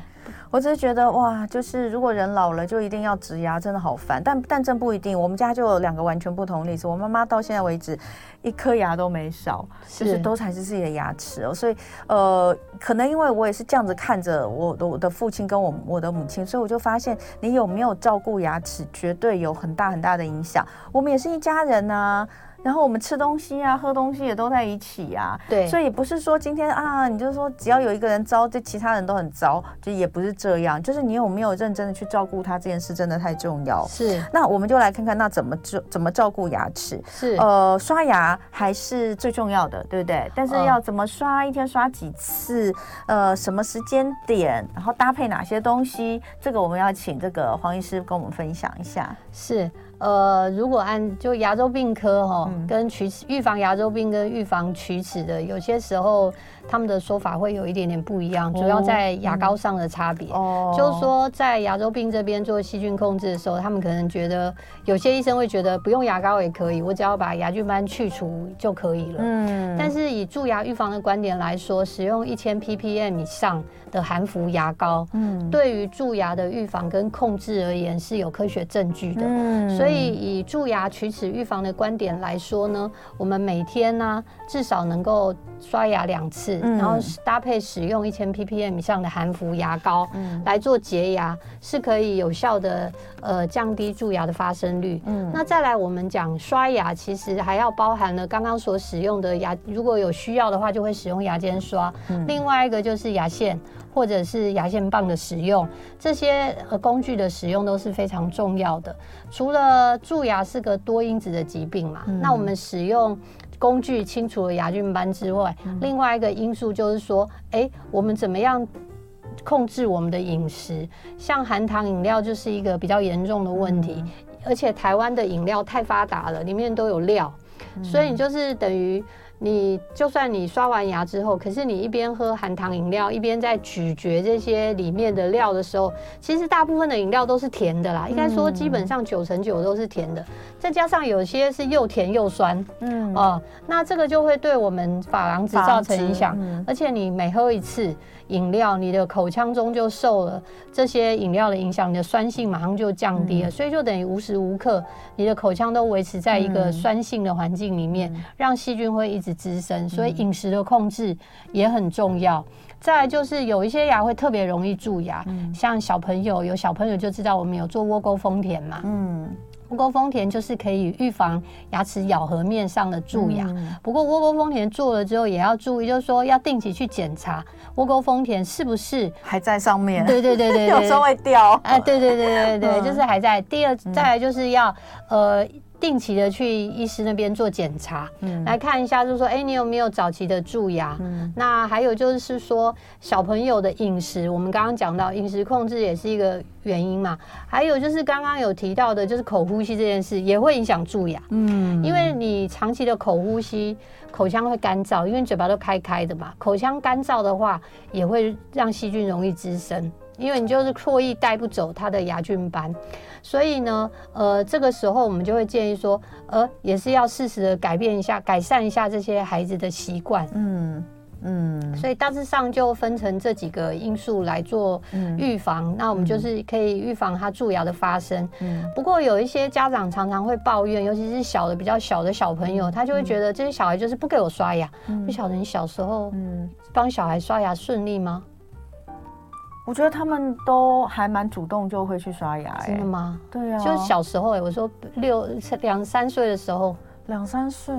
B: 我只是觉得哇，就是如果人老了就一定要植牙，真的好烦。但但真不一定，我们家就有两个完全不同的例子。我妈妈到现在为止一颗牙都没少，是就是都还是自己的牙齿哦。所以呃，可能因为我也是这样子看着我的我的父亲跟我我的母亲，所以我就发现你有没有照顾牙齿，绝对有很大很大的影响。我们也是一家人啊。然后我们吃东西啊，喝东西也都在一起啊，对，所以不是说今天啊，你就说只要有一个人糟，这其他人都很糟，就也不是这样。就是你有没有认真的去照顾他这件事，真的太重要。是，那我们就来看看，那怎么照怎么照顾牙齿？是，呃，刷牙还是最重要的，对不对？但是要怎么刷，一天刷几次？呃，什么时间点？然后搭配哪些东西？这个我们要请这个黄医师跟我们分享一下。
C: 是。呃，如果按就牙周病科哈，嗯、跟龋齿预防牙周病跟预防龋齿的，有些时候他们的说法会有一点点不一样，主要在牙膏上的差别。哦、嗯，就是说在牙周病这边做细菌控制的时候，他们可能觉得有些医生会觉得不用牙膏也可以，我只要把牙菌斑去除就可以了。嗯，但是以蛀牙预防的观点来说，使用一千 ppm 以上的含氟牙膏，嗯，对于蛀牙的预防跟控制而言是有科学证据的。嗯，所以。以，蛀牙龋齿预防的观点来说呢，我们每天呢至少能够刷牙两次，然后搭配使用一千 ppm 以上的含氟牙膏嗯来做洁牙，是可以有效的呃降低蛀牙的发生率。嗯，那再来我们讲刷牙，其实还要包含了刚刚所使用的牙，如果有需要的话，就会使用牙间刷。另外一个就是牙线。或者是牙线棒的使用，这些呃工具的使用都是非常重要的。除了蛀牙是个多因子的疾病嘛，嗯、那我们使用工具清除了牙菌斑之外，嗯、另外一个因素就是说，哎、欸，我们怎么样控制我们的饮食？像含糖饮料就是一个比较严重的问题，嗯、而且台湾的饮料太发达了，里面都有料，嗯、所以你就是等于。你就算你刷完牙之后，可是你一边喝含糖饮料，一边在咀嚼这些里面的料的时候，其实大部分的饮料都是甜的啦。应该说基本上九成九都是甜的，再加上有些是又甜又酸，嗯哦，那这个就会对我们珐琅质造成影响。而且你每喝一次饮料，你的口腔中就受了这些饮料的影响，你的酸性马上就降低了，所以就等于无时无刻你的口腔都维持在一个酸性的环境里面，让细菌会一直。滋生，所以饮食的控制也很重要。再来就是有一些牙会特别容易蛀牙，像小朋友，有小朋友就知道我们有做窝沟丰田嘛。嗯，窝沟丰田就是可以预防牙齿咬合面上的蛀牙。不过窝沟丰田做了之后也要注意，就是说要定期去检查窝沟丰田是不是
B: 还在上面。
C: 对对对对，[laughs]
B: 有时候会掉。
C: 哎，对对对对对，就是还在。第二，再来就是要呃。定期的去医师那边做检查，嗯，来看一下，就是说，哎，你有没有早期的蛀牙？嗯，那还有就是说，小朋友的饮食，我们刚刚讲到饮食控制也是一个原因嘛。还有就是刚刚有提到的，就是口呼吸这件事也会影响蛀牙，嗯，因为你长期的口呼吸，口腔会干燥，因为嘴巴都开开的嘛，口腔干燥的话，也会让细菌容易滋生，因为你就是唾液带不走它的牙菌斑。所以呢，呃，这个时候我们就会建议说，呃，也是要适时的改变一下、改善一下这些孩子的习惯。嗯，嗯，所以大致上就分成这几个因素来做预防。嗯、那我们就是可以预防他蛀牙的发生。嗯，不过有一些家长常常会抱怨，尤其是小的比较小的小朋友，他就会觉得这些小孩就是不给我刷牙。嗯、不晓得你小时候，嗯，帮小孩刷牙顺利吗？
B: 我觉得他们都还蛮主动，就会去刷牙。欸。真
C: 的吗？
B: 对啊，
C: 就是小时候哎，欸，我说六两三岁的时候，
B: 两三岁。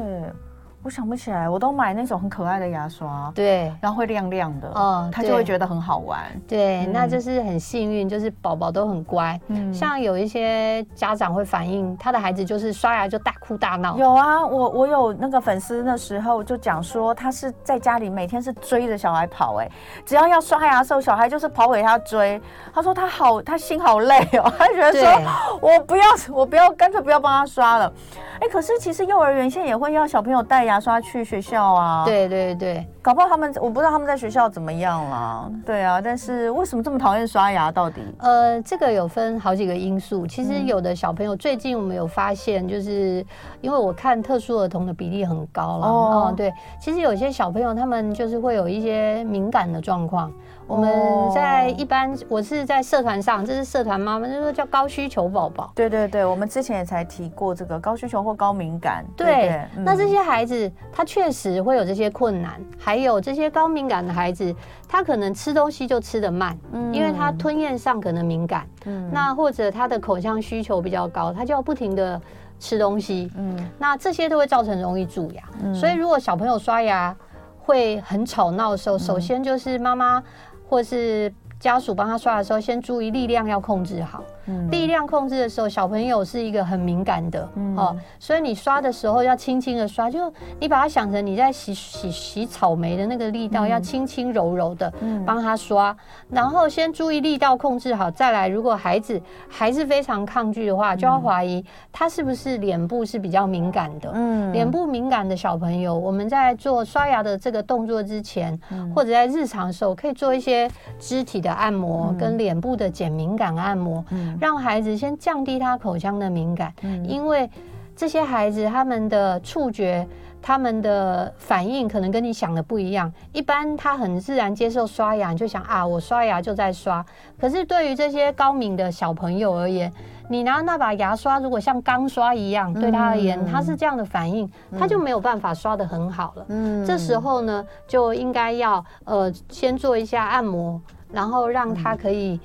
B: 我想不起来，我都买那种很可爱的牙刷，
C: 对，
B: 然后会亮亮的，嗯，他就会觉得很好玩。
C: 对，嗯、那就是很幸运，就是宝宝都很乖。嗯，像有一些家长会反映，他的孩子就是刷牙就大哭大闹。
B: 有啊，我我有那个粉丝那时候就讲说，他是在家里每天是追着小孩跑，欸，哎，只要要刷牙的时候，小孩就是跑给他追。他说他好，他心好累哦，[laughs] 他觉得说我不要，我不要，干脆不要帮他刷了。哎，可是其实幼儿园现在也会要小朋友带牙刷去学校啊。
C: 对对对，
B: 搞不好他们我不知道他们在学校怎么样啦。对啊，但是为什么这么讨厌刷牙？到底？
C: 呃，这个有分好几个因素。其实有的小朋友最近我们有发现，就是因为我看特殊儿童的比例很高了。哦，对，其实有些小朋友他们就是会有一些敏感的状况。我们在一般，我是在社团上，这是社团妈妈就说叫高需求宝宝。
B: 对对对，我们之前也才提过这个高需求或高敏感。
C: 对，对，对，那这些孩子他确实会有这些困难，还有这些高敏感的孩子，他可能吃东西就吃得慢，嗯，因为他吞咽上可能敏感，嗯，那或者他的口腔需求比较高，他就要不停的吃东西，嗯，那这些都会造成容易蛀牙。嗯，所以如果小朋友刷牙会很吵闹的时候，首先就是妈妈。或是家属帮他刷的时候，先注意力量要控制好。力量控制的时候，小朋友是一个很敏感的、嗯、哦，所以你刷的时候要轻轻的刷，就你把它想成你在洗洗洗草莓的那个力道，嗯、要轻轻柔柔的帮他刷，然后先注意力道控制好，再来，如果孩子还是非常抗拒的话，就要怀疑他是不是脸部是比较敏感的。嗯，脸部敏感的小朋友，我们在做刷牙的这个动作之前，嗯、或者在日常的时候，可以做一些肢体的按摩跟脸部的减敏感按摩。嗯。让孩子先降低他口腔的敏感，嗯、因为这些孩子他们的触觉、他们的反应可能跟你想的不一样。一般他很自然接受刷牙，你就想啊，我刷牙就在刷。可是对于这些高敏的小朋友而言，你拿那把牙刷，如果像钢刷一样，对他而言，嗯、他是这样的反应，他就没有办法刷得很好了。嗯，这时候呢，就应该要呃先做一下按摩，然后让他可以。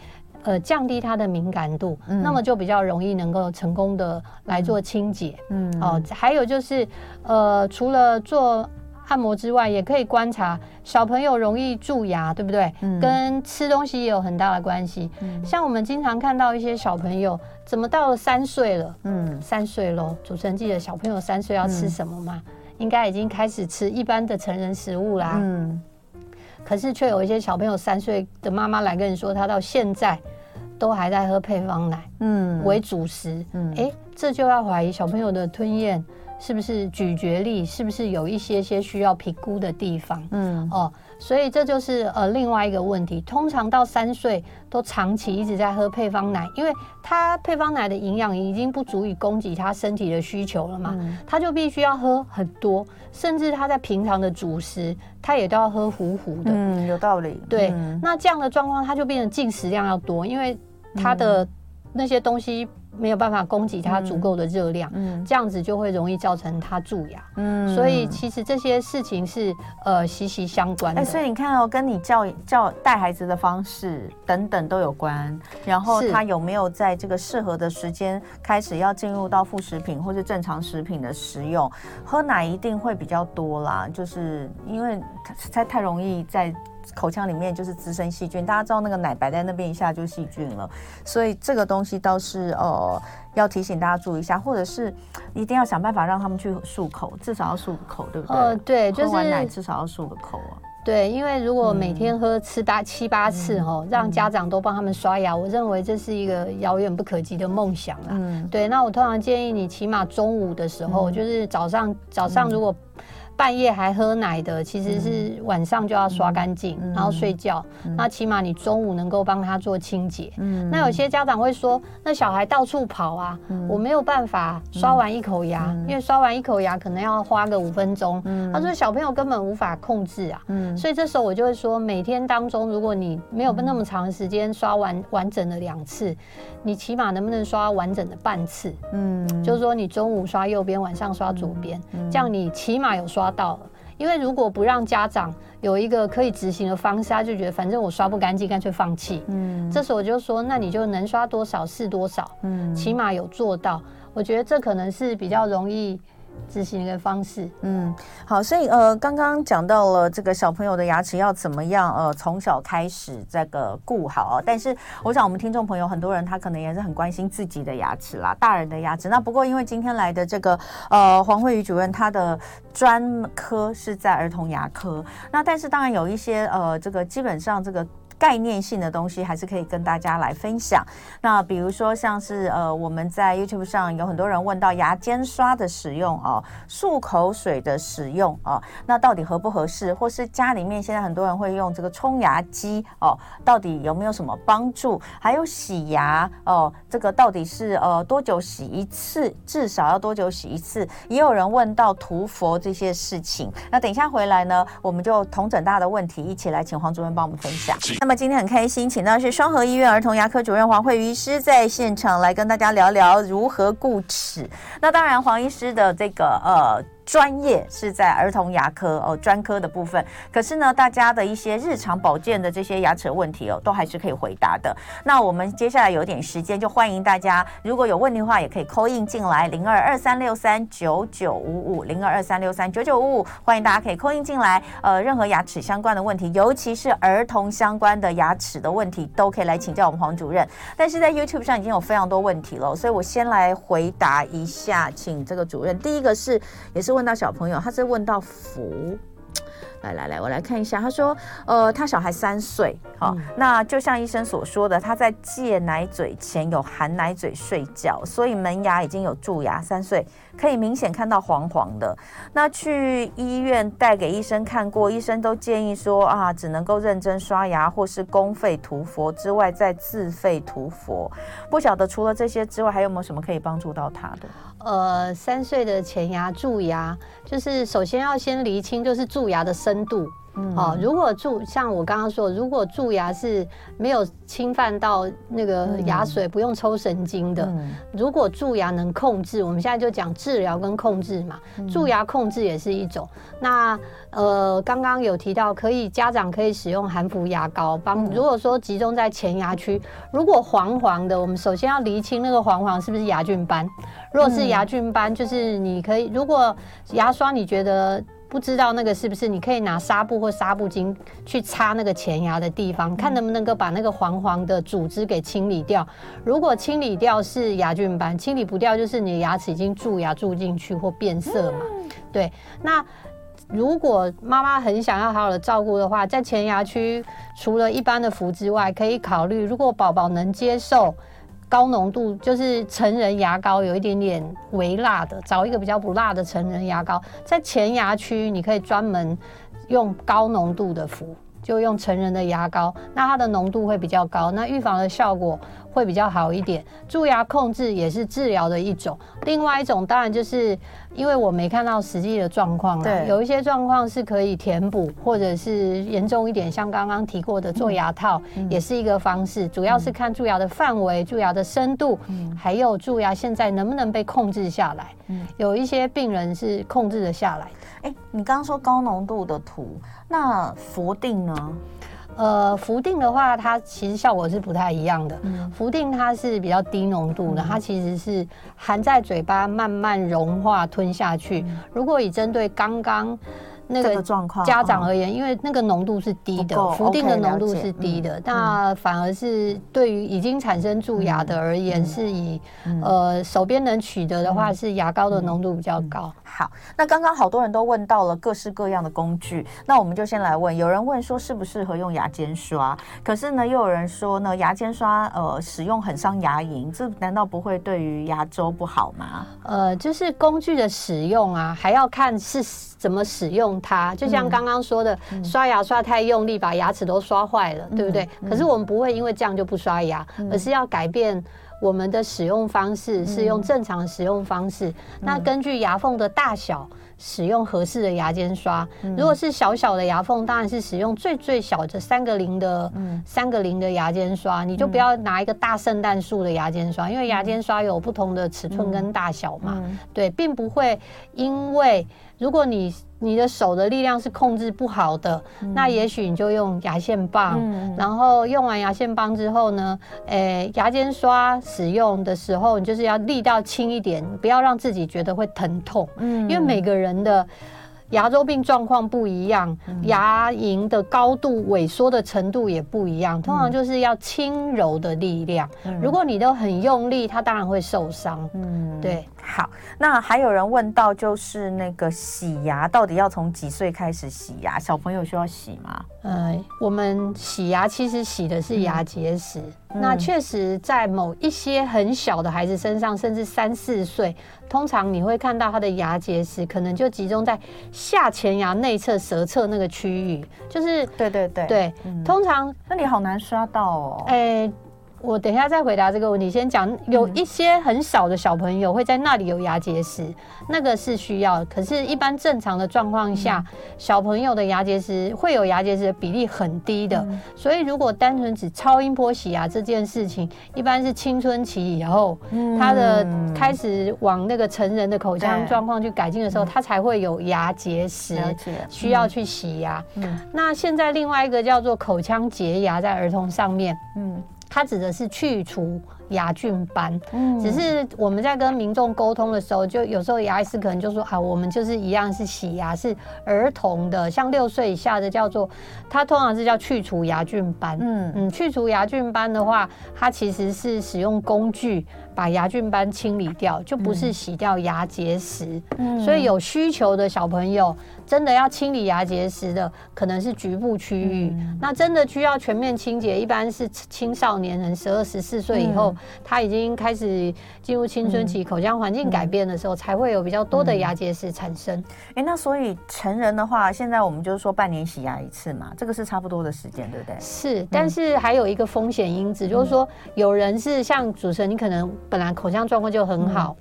C: 呃，降低它的敏感度，嗯、那么就比较容易能够成功的来做清洁。嗯，哦、呃，还有就是，呃，除了做按摩之外，也可以观察小朋友容易蛀牙，对不对？嗯，跟吃东西也有很大的关系。嗯，像我们经常看到一些小朋友，怎么到了三岁了？嗯，三岁了，主持人记得小朋友三岁要吃什么吗？嗯、应该已经开始吃一般的成人食物啦。嗯，可是却有一些小朋友三岁的妈妈来跟你说，他到现在。都还在喝配方奶，嗯，为主食，嗯，哎，这就要怀疑小朋友的吞咽是不是咀嚼力，是不是有一些些需要评估的地方，嗯，哦，所以这就是呃另外一个问题。通常到三岁都长期一直在喝配方奶，因为他配方奶的营养已经不足以供给他身体的需求了嘛，嗯，他就必须要喝很多，甚至他在平常的主食他也都要喝糊糊的，
B: 嗯，有道理，
C: 对，嗯，那这样的状况他就变成进食量要多，因为他的那些东西没有办法供给他足够的热量，嗯，这样子就会容易造成他蛀牙，嗯，所以其实这些事情是呃息息相关的。
B: 哎，所以你看哦，跟你教教带孩子的方式等等都有关，然后他有没有在这个适合的时间开始要进入到副食品或是正常食品的食用，喝奶一定会比较多啦，就是因为它太容易在。口腔里面就是滋生细菌，大家知道那个奶摆在那边一下就细菌了，所以这个东西倒是呃要提醒大家注意一下，或者是一定要想办法让他们去漱口，至少要漱个口，对不对？
C: 呃，对，就是
B: 喝完奶至少要漱个口啊。
C: 对，因为如果每天喝吃八七八次哦，嗯、让家长都帮他们刷牙，嗯、我认为这是一个遥远不可及的梦想啦。嗯，对，那我通常建议你起码中午的时候，嗯、就是早上早上如果。半夜还喝奶的，其实是晚上就要刷干净，然后睡觉。那起码你中午能够帮他做清洁。那有些家长会说，那小孩到处跑啊，我没有办法刷完一口牙，因为刷完一口牙可能要花个五分钟。他说小朋友根本无法控制啊。所以这时候我就会说，每天当中如果你没有那么长时间刷完完整的两次，你起码能不能刷完整的半次？嗯，就是说你中午刷右边，晚上刷左边，这样你起码有刷。刷到了，因为如果不让家长有一个可以执行的方式，他就觉得反正我刷不干净，干脆放弃。嗯，这时候我就说，那你就能刷多少是多少，嗯，起码有做到。我觉得这可能是比较容易。执行一个方式，
B: 嗯，好，所以呃，刚刚讲到了这个小朋友的牙齿要怎么样，呃，从小开始这个顾好。但是，我想我们听众朋友很多人他可能也是很关心自己的牙齿啦，大人的牙齿。那不过因为今天来的这个呃黄慧瑜主任，他的专科是在儿童牙科。那但是当然有一些呃这个基本上这个。概念性的东西还是可以跟大家来分享。那比如说像是呃我们在 YouTube 上有很多人问到牙间刷的使用哦，漱口水的使用哦，那到底合不合适？或是家里面现在很多人会用这个冲牙机哦，到底有没有什么帮助？还有洗牙哦，这个到底是呃多久洗一次？至少要多久洗一次？也有人问到涂佛这些事情。那等一下回来呢，我们就同整大的问题，一起来请黄主任帮我们分享。那么今天很开心，请到是双和医院儿童牙科主任黄慧瑜医师在现场来跟大家聊聊如何固齿。那当然，黄医师的这个呃。专业是在儿童牙科哦，专科的部分。可是呢，大家的一些日常保健的这些牙齿问题哦，都还是可以回答的。那我们接下来有点时间，就欢迎大家，如果有问题的话，也可以 call in 进来零二二三六三九九五五零二二三六三九九五五，欢迎大家可以 call in 进来。呃，任何牙齿相关的问题，尤其是儿童相关的牙齿的问题，都可以来请教我们黄主任。但是在 YouTube 上已经有非常多问题了，所以我先来回答一下，请这个主任。第一个是，也是。问到小朋友，他是问到福。[tsk] 来来来，我来看一下。他说，呃，他小孩三岁，好、那就像医生所说的，他在戒奶嘴前有含奶嘴睡觉，所以门牙已经有蛀牙。三岁可以明显看到黄黄的。那去医院带给医生看过，医生都建议说啊，只能够认真刷牙或是公费涂佛之外，再自费涂佛。不晓得除了这些之外，还有没有什么可以帮助到他的？
C: 呃，三岁的前牙蛀牙，就是首先要先厘清，就是蛀牙的深度。嗯、哦，如果蛀像我刚刚说，如果蛀牙是没有侵犯到那个牙髓，嗯、不用抽神经的，嗯、如果蛀牙能控制，我们现在就讲治疗跟控制嘛。蛀牙控制也是一种。那呃，刚刚有提到，可以家长可以使用含氟牙膏帮。如果说集中在前牙区，如果黄黄的，我们首先要厘清那个黄黄是不是牙菌斑。如果是牙菌斑，就是你可以，如果牙刷你觉得。不知道那个是不是？你可以拿纱布或纱布巾去擦那个前牙的地方，看能不能够把那个黄黄的组织给清理掉。如果清理掉是牙菌斑，清理不掉就是你的牙齿已经蛀牙蛀进去或变色嘛。对，那如果妈妈很想要好好的照顾的话，在前牙区除了一般的氟之外，可以考虑如果宝宝能接受。高浓度就是成人牙膏，有一点点微辣的，找一个比较不辣的成人牙膏，在前牙区你可以专门用高浓度的氟。就用成人的牙膏，那它的浓度会比较高，那预防的效果会比较好一点。蛀牙控制也是治疗的一种，另外一种当然就是因为我没看到实际的状况了，对有一些状况是可以填补，或者是严重一点，像刚刚提过的做牙套，嗯、也是一个方式。主要是看蛀牙的范围、蛀牙的深度，嗯、还有蛀牙现在能不能被控制下来。嗯、有一些病人是控制得下来的。
B: 哎，你刚刚说高浓度的涂。那氟定呢？
C: 呃，氟定的话，它其实效果是不太一样的。嗯，氟定它是比较低浓度的，嗯、它其实是含在嘴巴慢慢融化吞下去。嗯、如果以针对刚刚那个状况家长而言，因为那个浓度是低的，氟定的浓度是低的，那反而是对于已经产生蛀牙的而言，是以呃手边能取得的话，是牙膏的浓度比较高。
B: 好，那刚刚好多人都问到了各式各样的工具，那我们就先来问，有人问说适不适合用牙尖刷，可是呢，又有人说呢，牙尖刷呃使用很伤牙龈，这难道不会对于牙周不好吗？
C: 呃，就是工具的使用啊，还要看是怎么使用它。就像刚刚说的，嗯、刷牙刷太用力，把牙齿都刷坏了，嗯、对不对？可是我们不会因为这样就不刷牙，嗯、而是要改变。我们的使用方式是用正常使用方式，嗯、那根据牙缝的大小使用合适的牙间刷。嗯、如果是小小的牙缝，当然是使用最最小的三个零的、嗯、三个零的牙间刷。你就不要拿一个大圣诞树的牙间刷，因为牙间刷有不同的尺寸跟大小嘛。嗯、对，并不会因为如果你。你的手的力量是控制不好的，嗯、那也许你就用牙线棒，嗯、然后用完牙线棒之后呢，诶、欸，牙间刷使用的时候，你就是要力道轻一点，不要让自己觉得会疼痛，嗯，因为每个人的。牙周病状况不一样，牙龈的高度萎缩的程度也不一样。通常就是要轻柔的力量。如果你都很用力，它当然会受伤。嗯，对。
B: 好，那还有人问到，就是那个洗牙到底要从几岁开始洗牙？小朋友需要洗吗？
C: 呃，我们洗牙其实洗的是牙结石。嗯、那确实在某一些很小的孩子身上，甚至三四岁，通常你会看到他的牙结石可能就集中在下前牙内侧舌侧那个区域，就是
B: 对对对
C: 对，嗯、通常
B: 那里好难刷到哦。
C: 哎、欸。我等一下再回答这个问题，先讲有一些很少的小朋友会在那里有牙结石，嗯、那个是需要。可是，一般正常的状况下，嗯、小朋友的牙结石会有牙结石的比例很低的。嗯、所以，如果单纯只超音波洗牙这件事情，一般是青春期以后，嗯、他的开始往那个成人的口腔状况去改进的时候，他才会有牙结石，需要去洗牙。那现在另外一个叫做口腔洁牙，在儿童上面，嗯。它指的是去除牙菌斑，嗯，只是我们在跟民众沟通的时候，就有时候牙医师可能就说啊，我们就是一样是洗牙，是儿童的，像六岁以下的叫做，它通常是叫去除牙菌斑，嗯。嗯，去除牙菌斑的话，它其实是使用工具把牙菌斑清理掉，就不是洗掉牙结石，嗯，所以有需求的小朋友。真的要清理牙结石的，可能是局部区域。嗯、那真的需要全面清洁，一般是青少年人十二十四岁以后，嗯、他已经开始进入青春期，嗯、口腔环境改变的时候，嗯、才会有比较多的牙结石产生。
B: 哎、那所以成人的话，现在我们就是说半年洗牙一次嘛，这个是差不多的时间，对不对？
C: 是，但是还有一个风险因子，嗯、就是说有人是像主持人，你可能本来口腔状况就很好。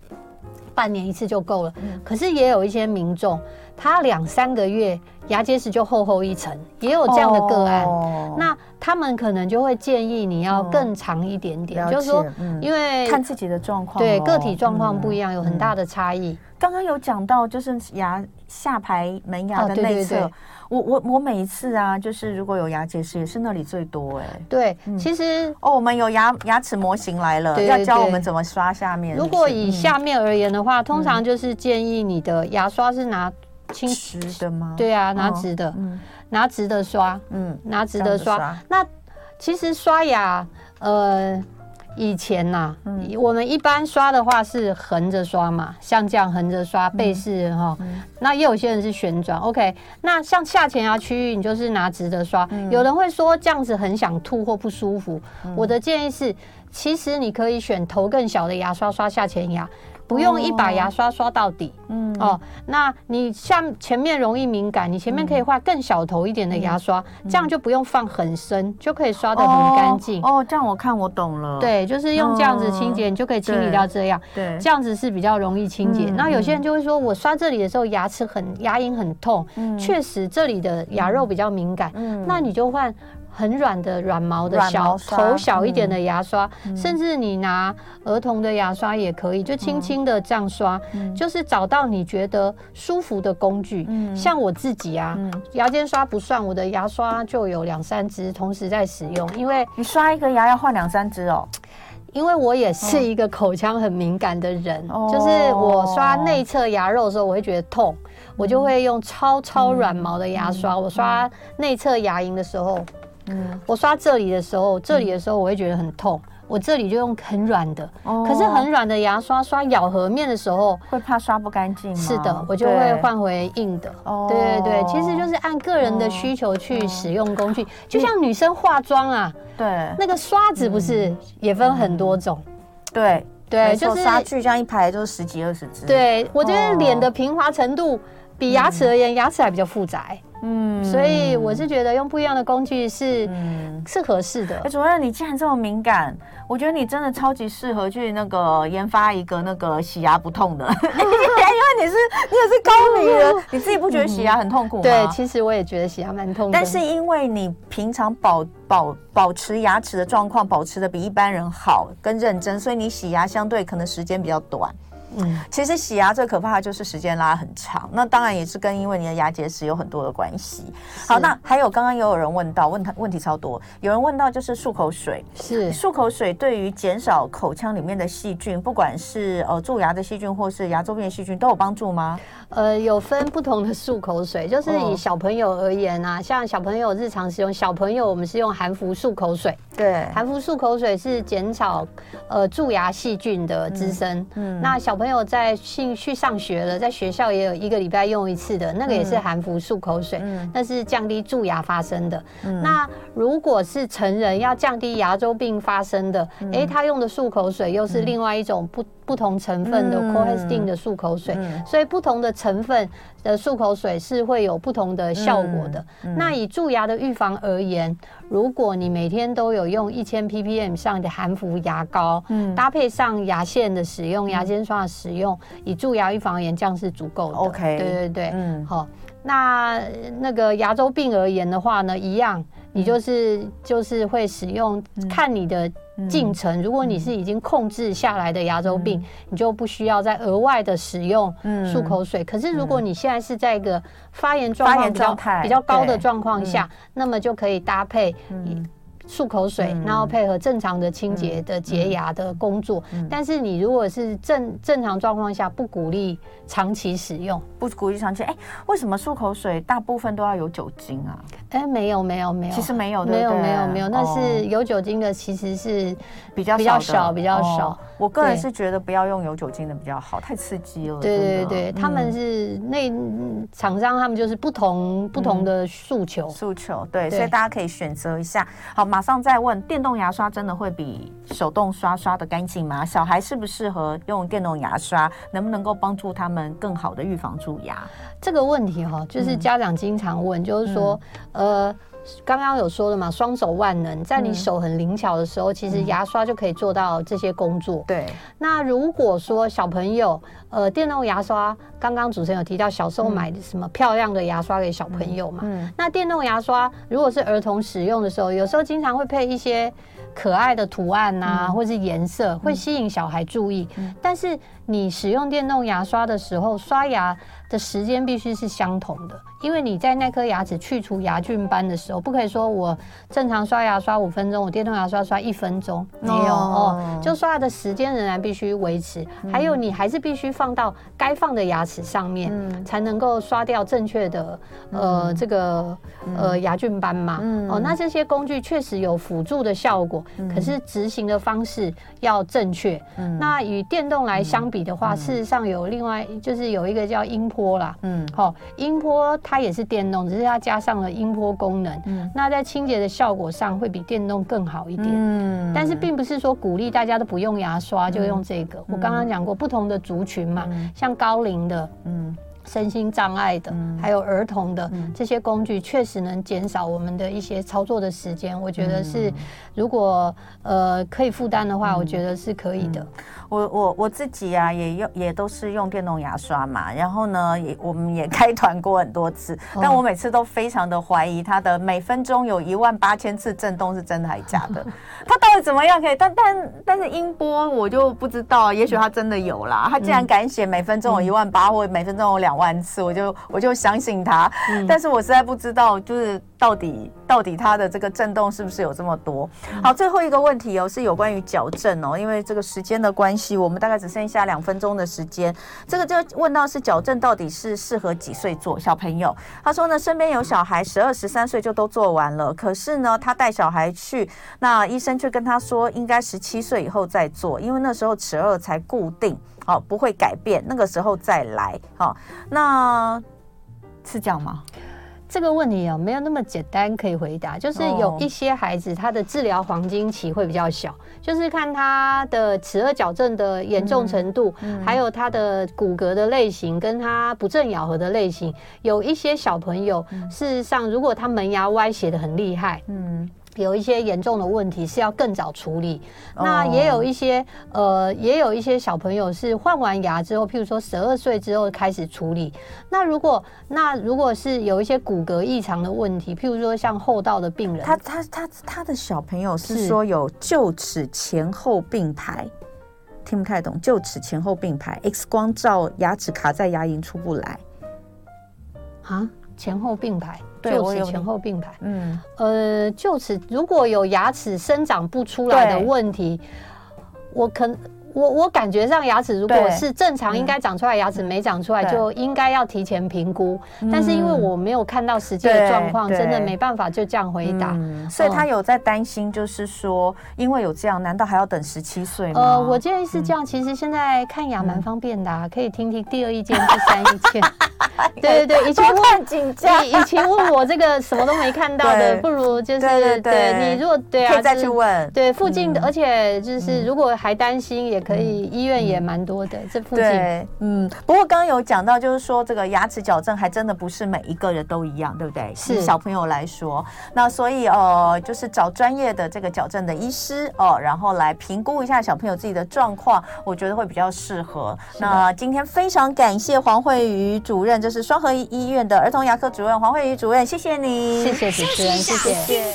C: 嗯半年一次就够了，可是也有一些民众，他两三个月牙结石就厚厚一层，也有这样的个案。哦、那他们可能就会建议你要更长一点点，哦、就是说，嗯、因为
B: 看自己的状况，
C: 对个体状况不一样，嗯、有很大的差异。
B: 刚刚有讲到，就是牙下排门牙的内侧。哦对对对我我我每一次啊，就是如果有牙结石，也是那里最多哎、欸。
C: 对，嗯、其实
B: 哦，我们有牙牙齿模型来了，要教我们怎么刷下面。
C: 如果以下面而言的话，嗯、通常就是建议你的牙刷是拿轻
B: 直的吗？
C: 对啊，拿直的，哦嗯、拿直的刷，嗯，拿直的刷。刷那其实刷牙，呃。以前呐、啊，嗯、我们一般刷的话是横着刷嘛，像这样横着刷，背式哈。嗯、那也有些人是旋转，OK。那像下前牙区域，你就是拿直的刷。嗯、有人会说这样子很想吐或不舒服，嗯、我的建议是，其实你可以选头更小的牙刷刷下前牙。不用一把牙刷刷到底，嗯哦，那你像前面容易敏感，你前面可以换更小头一点的牙刷，这样就不用放很深，就可以刷得很干净。
B: 哦，这样我看我懂了。
C: 对，就是用这样子清洁，你就可以清理到这样。对，这样子是比较容易清洁。那有些人就会说，我刷这里的时候牙齿很牙龈很痛，确实这里的牙肉比较敏感，那你就换。很软的软毛的小头小一点的牙刷，嗯、甚至你拿儿童的牙刷也可以，就轻轻的这样刷，嗯、就是找到你觉得舒服的工具。嗯、像我自己啊，嗯、牙尖刷不算，我的牙刷就有两三支同时在使用，因为
B: 你刷一个牙要换两三支哦。
C: 因为我也是一个口腔很敏感的人，哦、就是我刷内侧牙肉的时候，我会觉得痛，嗯、我就会用超超软毛的牙刷。嗯、我刷内侧牙龈的时候。嗯，我刷这里的时候，这里的时候我会觉得很痛，我这里就用很软的，可是很软的牙刷刷咬合面的时候，
B: 会怕刷不干净吗？
C: 是的，我就会换回硬的。哦，对对对，其实就是按个人的需求去使用工具，就像女生化妆啊，对，那个刷子不是也分很多种？对对，就是
B: 刷具这样一排就是十几二十支。
C: 对，我觉得脸的平滑程度比牙齿而言，牙齿还比较复杂。嗯，所以我是觉得用不一样的工具是嗯是合适的。
B: 哎，主任，你既然这么敏感，我觉得你真的超级适合去那个研发一个那个洗牙不痛的，[laughs] 因为你是 [laughs] 你也是高敏人，你自己不觉得洗牙很痛苦吗？
C: 对，其实我也觉得洗牙蛮痛苦，
B: 但是因为你平常保保保持牙齿的状况保持的比一般人好跟认真，所以你洗牙相对可能时间比较短。嗯，其实洗牙最可怕的就是时间拉很长，那当然也是跟因为你的牙结石有很多的关系。好，那还有刚刚也有人问到，问他问题超多，有人问到就是漱口水，是。漱口水对于减少口腔里面的细菌，不管是呃蛀牙的细菌或是牙周病的细菌，都有帮助吗？
C: 呃，有分不同的漱口水，就是以小朋友而言啊，像小朋友日常使用，小朋友我们是用含氟漱口水，对，含氟漱口水是减少呃蛀牙细菌的滋生。嗯，那小朋友在去去上学了，在学校也有一个礼拜用一次的那个也是含氟漱口水，那是降低蛀牙发生的。那如果是成人要降低牙周病发生的，哎，他用的漱口水又是另外一种不不同成分的 cohestin 的漱口水，所以不同的成分的漱口水是会有不同的效果的。那以蛀牙的预防而言，如果你每天都有用一千 ppm 上的含氟牙膏，搭配上牙线的使用、牙间刷的使用，以蛀牙预防而言，这样是足够的。OK，对对对，嗯，好。那那个牙周病而言的话呢，一样，你就是就是会使用，看你的。进程，如果你是已经控制下来的牙周病，嗯、你就不需要再额外的使用漱口水。嗯、可是如果你现在是在一个发炎状况比较比较高的状况下，嗯、那么就可以搭配。嗯漱口水，嗯、然后配合正常的清洁的洁牙的工作。但是你如果是正正常状况下，不鼓励长期使用，
B: 不鼓励长期。哎，为什么漱口水大部分都要有酒精啊？
C: 哎，没有没有没有，
B: 其实没有，
C: 没有没有没有，那是有酒精的，其实是比较比较少比较少。
B: 我个人是觉得不要用有酒精的比较好，太刺激了。
C: 对对对，他们是那厂商，他们就是不同不同的诉求
B: 诉求。对，所以大家可以选择一下。好，马上再问，电动牙刷真的会比手动刷刷的干净吗？小孩适不适合用电动牙刷？能不能够帮助他们更好的预防蛀牙？
C: 这个问题哈，就是家长经常问，就是说，呃。刚刚有说了嘛，双手万能，在你手很灵巧的时候，其实牙刷就可以做到这些工作。对。那如果说小朋友，呃，电动牙刷，刚刚主持人有提到，小时候买的什么漂亮的牙刷给小朋友嘛？嗯。那电动牙刷如果是儿童使用的时候，有时候经常会配一些可爱的图案呐，或是颜色，会吸引小孩注意。但是你使用电动牙刷的时候，刷牙的时间必须是相同的。因为你在那颗牙齿去除牙菌斑的时候，不可以说我正常刷牙刷五分钟，我电动牙刷刷一分钟，没有哦，就刷牙的时间仍然必须维持。还有你还是必须放到该放的牙齿上面，才能够刷掉正确的呃这个呃牙菌斑嘛。哦，那这些工具确实有辅助的效果，可是执行的方式要正确。那与电动来相比的话，事实上有另外就是有一个叫音波啦，嗯，好，音波它。也是电动，只是它加上了音波功能。嗯，那在清洁的效果上会比电动更好一点。嗯，但是并不是说鼓励大家都不用牙刷就用这个。嗯、我刚刚讲过不同的族群嘛，嗯、像高龄的，嗯。身心障碍的，还有儿童的这些工具，确实能减少我们的一些操作的时间。我觉得是，如果呃可以负担的话，我觉得是可以的。
B: 我我我自己啊，也用也都是用电动牙刷嘛。然后呢，也我们也开团过很多次，但我每次都非常的怀疑它的每分钟有一万八千次震动是真的还是假的？[laughs] 它到底怎么样可以？但但但是音波我就不知道，也许它真的有啦。它既然敢写每分钟有一万八，或每分钟有两万次，我就我就相信他，嗯、但是我实在不知道，就是到底到底它的这个震动是不是有这么多？好，最后一个问题哦，是有关于矫正哦，因为这个时间的关系，我们大概只剩下两分钟的时间。这个就问到是矫正到底是适合几岁做？小朋友他说呢，身边有小孩十二十三岁就都做完了，可是呢，他带小孩去，那医生却跟他说应该十七岁以后再做，因为那时候齿二才固定，好，不会改变，那个时候再来，好，那是这样吗？
C: 这个问题啊，没有那么简单可以回答。就是有一些孩子，他的治疗黄金期会比较小，就是看他的齿颚矫正的严重程度，还有他的骨骼的类型，跟他不正咬合的类型。有一些小朋友，事实上，如果他门牙歪斜的很厉害，嗯。有一些严重的问题是要更早处理，那也有一些呃，也有一些小朋友是换完牙之后，譬如说十二岁之后开始处理。那如果那如果是有一些骨骼异常的问题，譬如说像后道的病人，
B: 他他他他的小朋友是说有臼齿前后并排，听不太懂，臼齿前后并排，X 光照牙齿卡在牙龈出不来
C: 啊，前后并排。臼齿前后并排，嗯，呃，就此如果有牙齿生长不出来的问题，我可能。我我感觉上牙齿如果是正常应该长出来，牙齿没长出来，就应该要提前评估。但是因为我没有看到实际的状况，真的没办法就这样回答。
B: 所以他有在担心，就是说，因为有这样，难道还要等十七岁吗？
C: 呃，我建议是这样。其实现在看牙蛮方便的，可以听听第二意见、第三意见。[laughs] 对对对，以前问紧张，以以前问我这个什么都没看到的，不如就是对你如果对啊，
B: 再去问。
C: 对附近的，而且就是如果还担心也。可以，医院也蛮多的，这附近。对，
B: 嗯。不过刚刚有讲到，就是说这个牙齿矫正还真的不是每一个人都一样，对不对？是小朋友来说，那所以呃，就是找专业的这个矫正的医师哦，然后来评估一下小朋友自己的状况，我觉得会比较适合。那今天非常感谢黄慧瑜主任，就是双和医院的儿童牙科主任黄慧瑜主任，谢谢你，
C: 谢谢主持人，谢谢。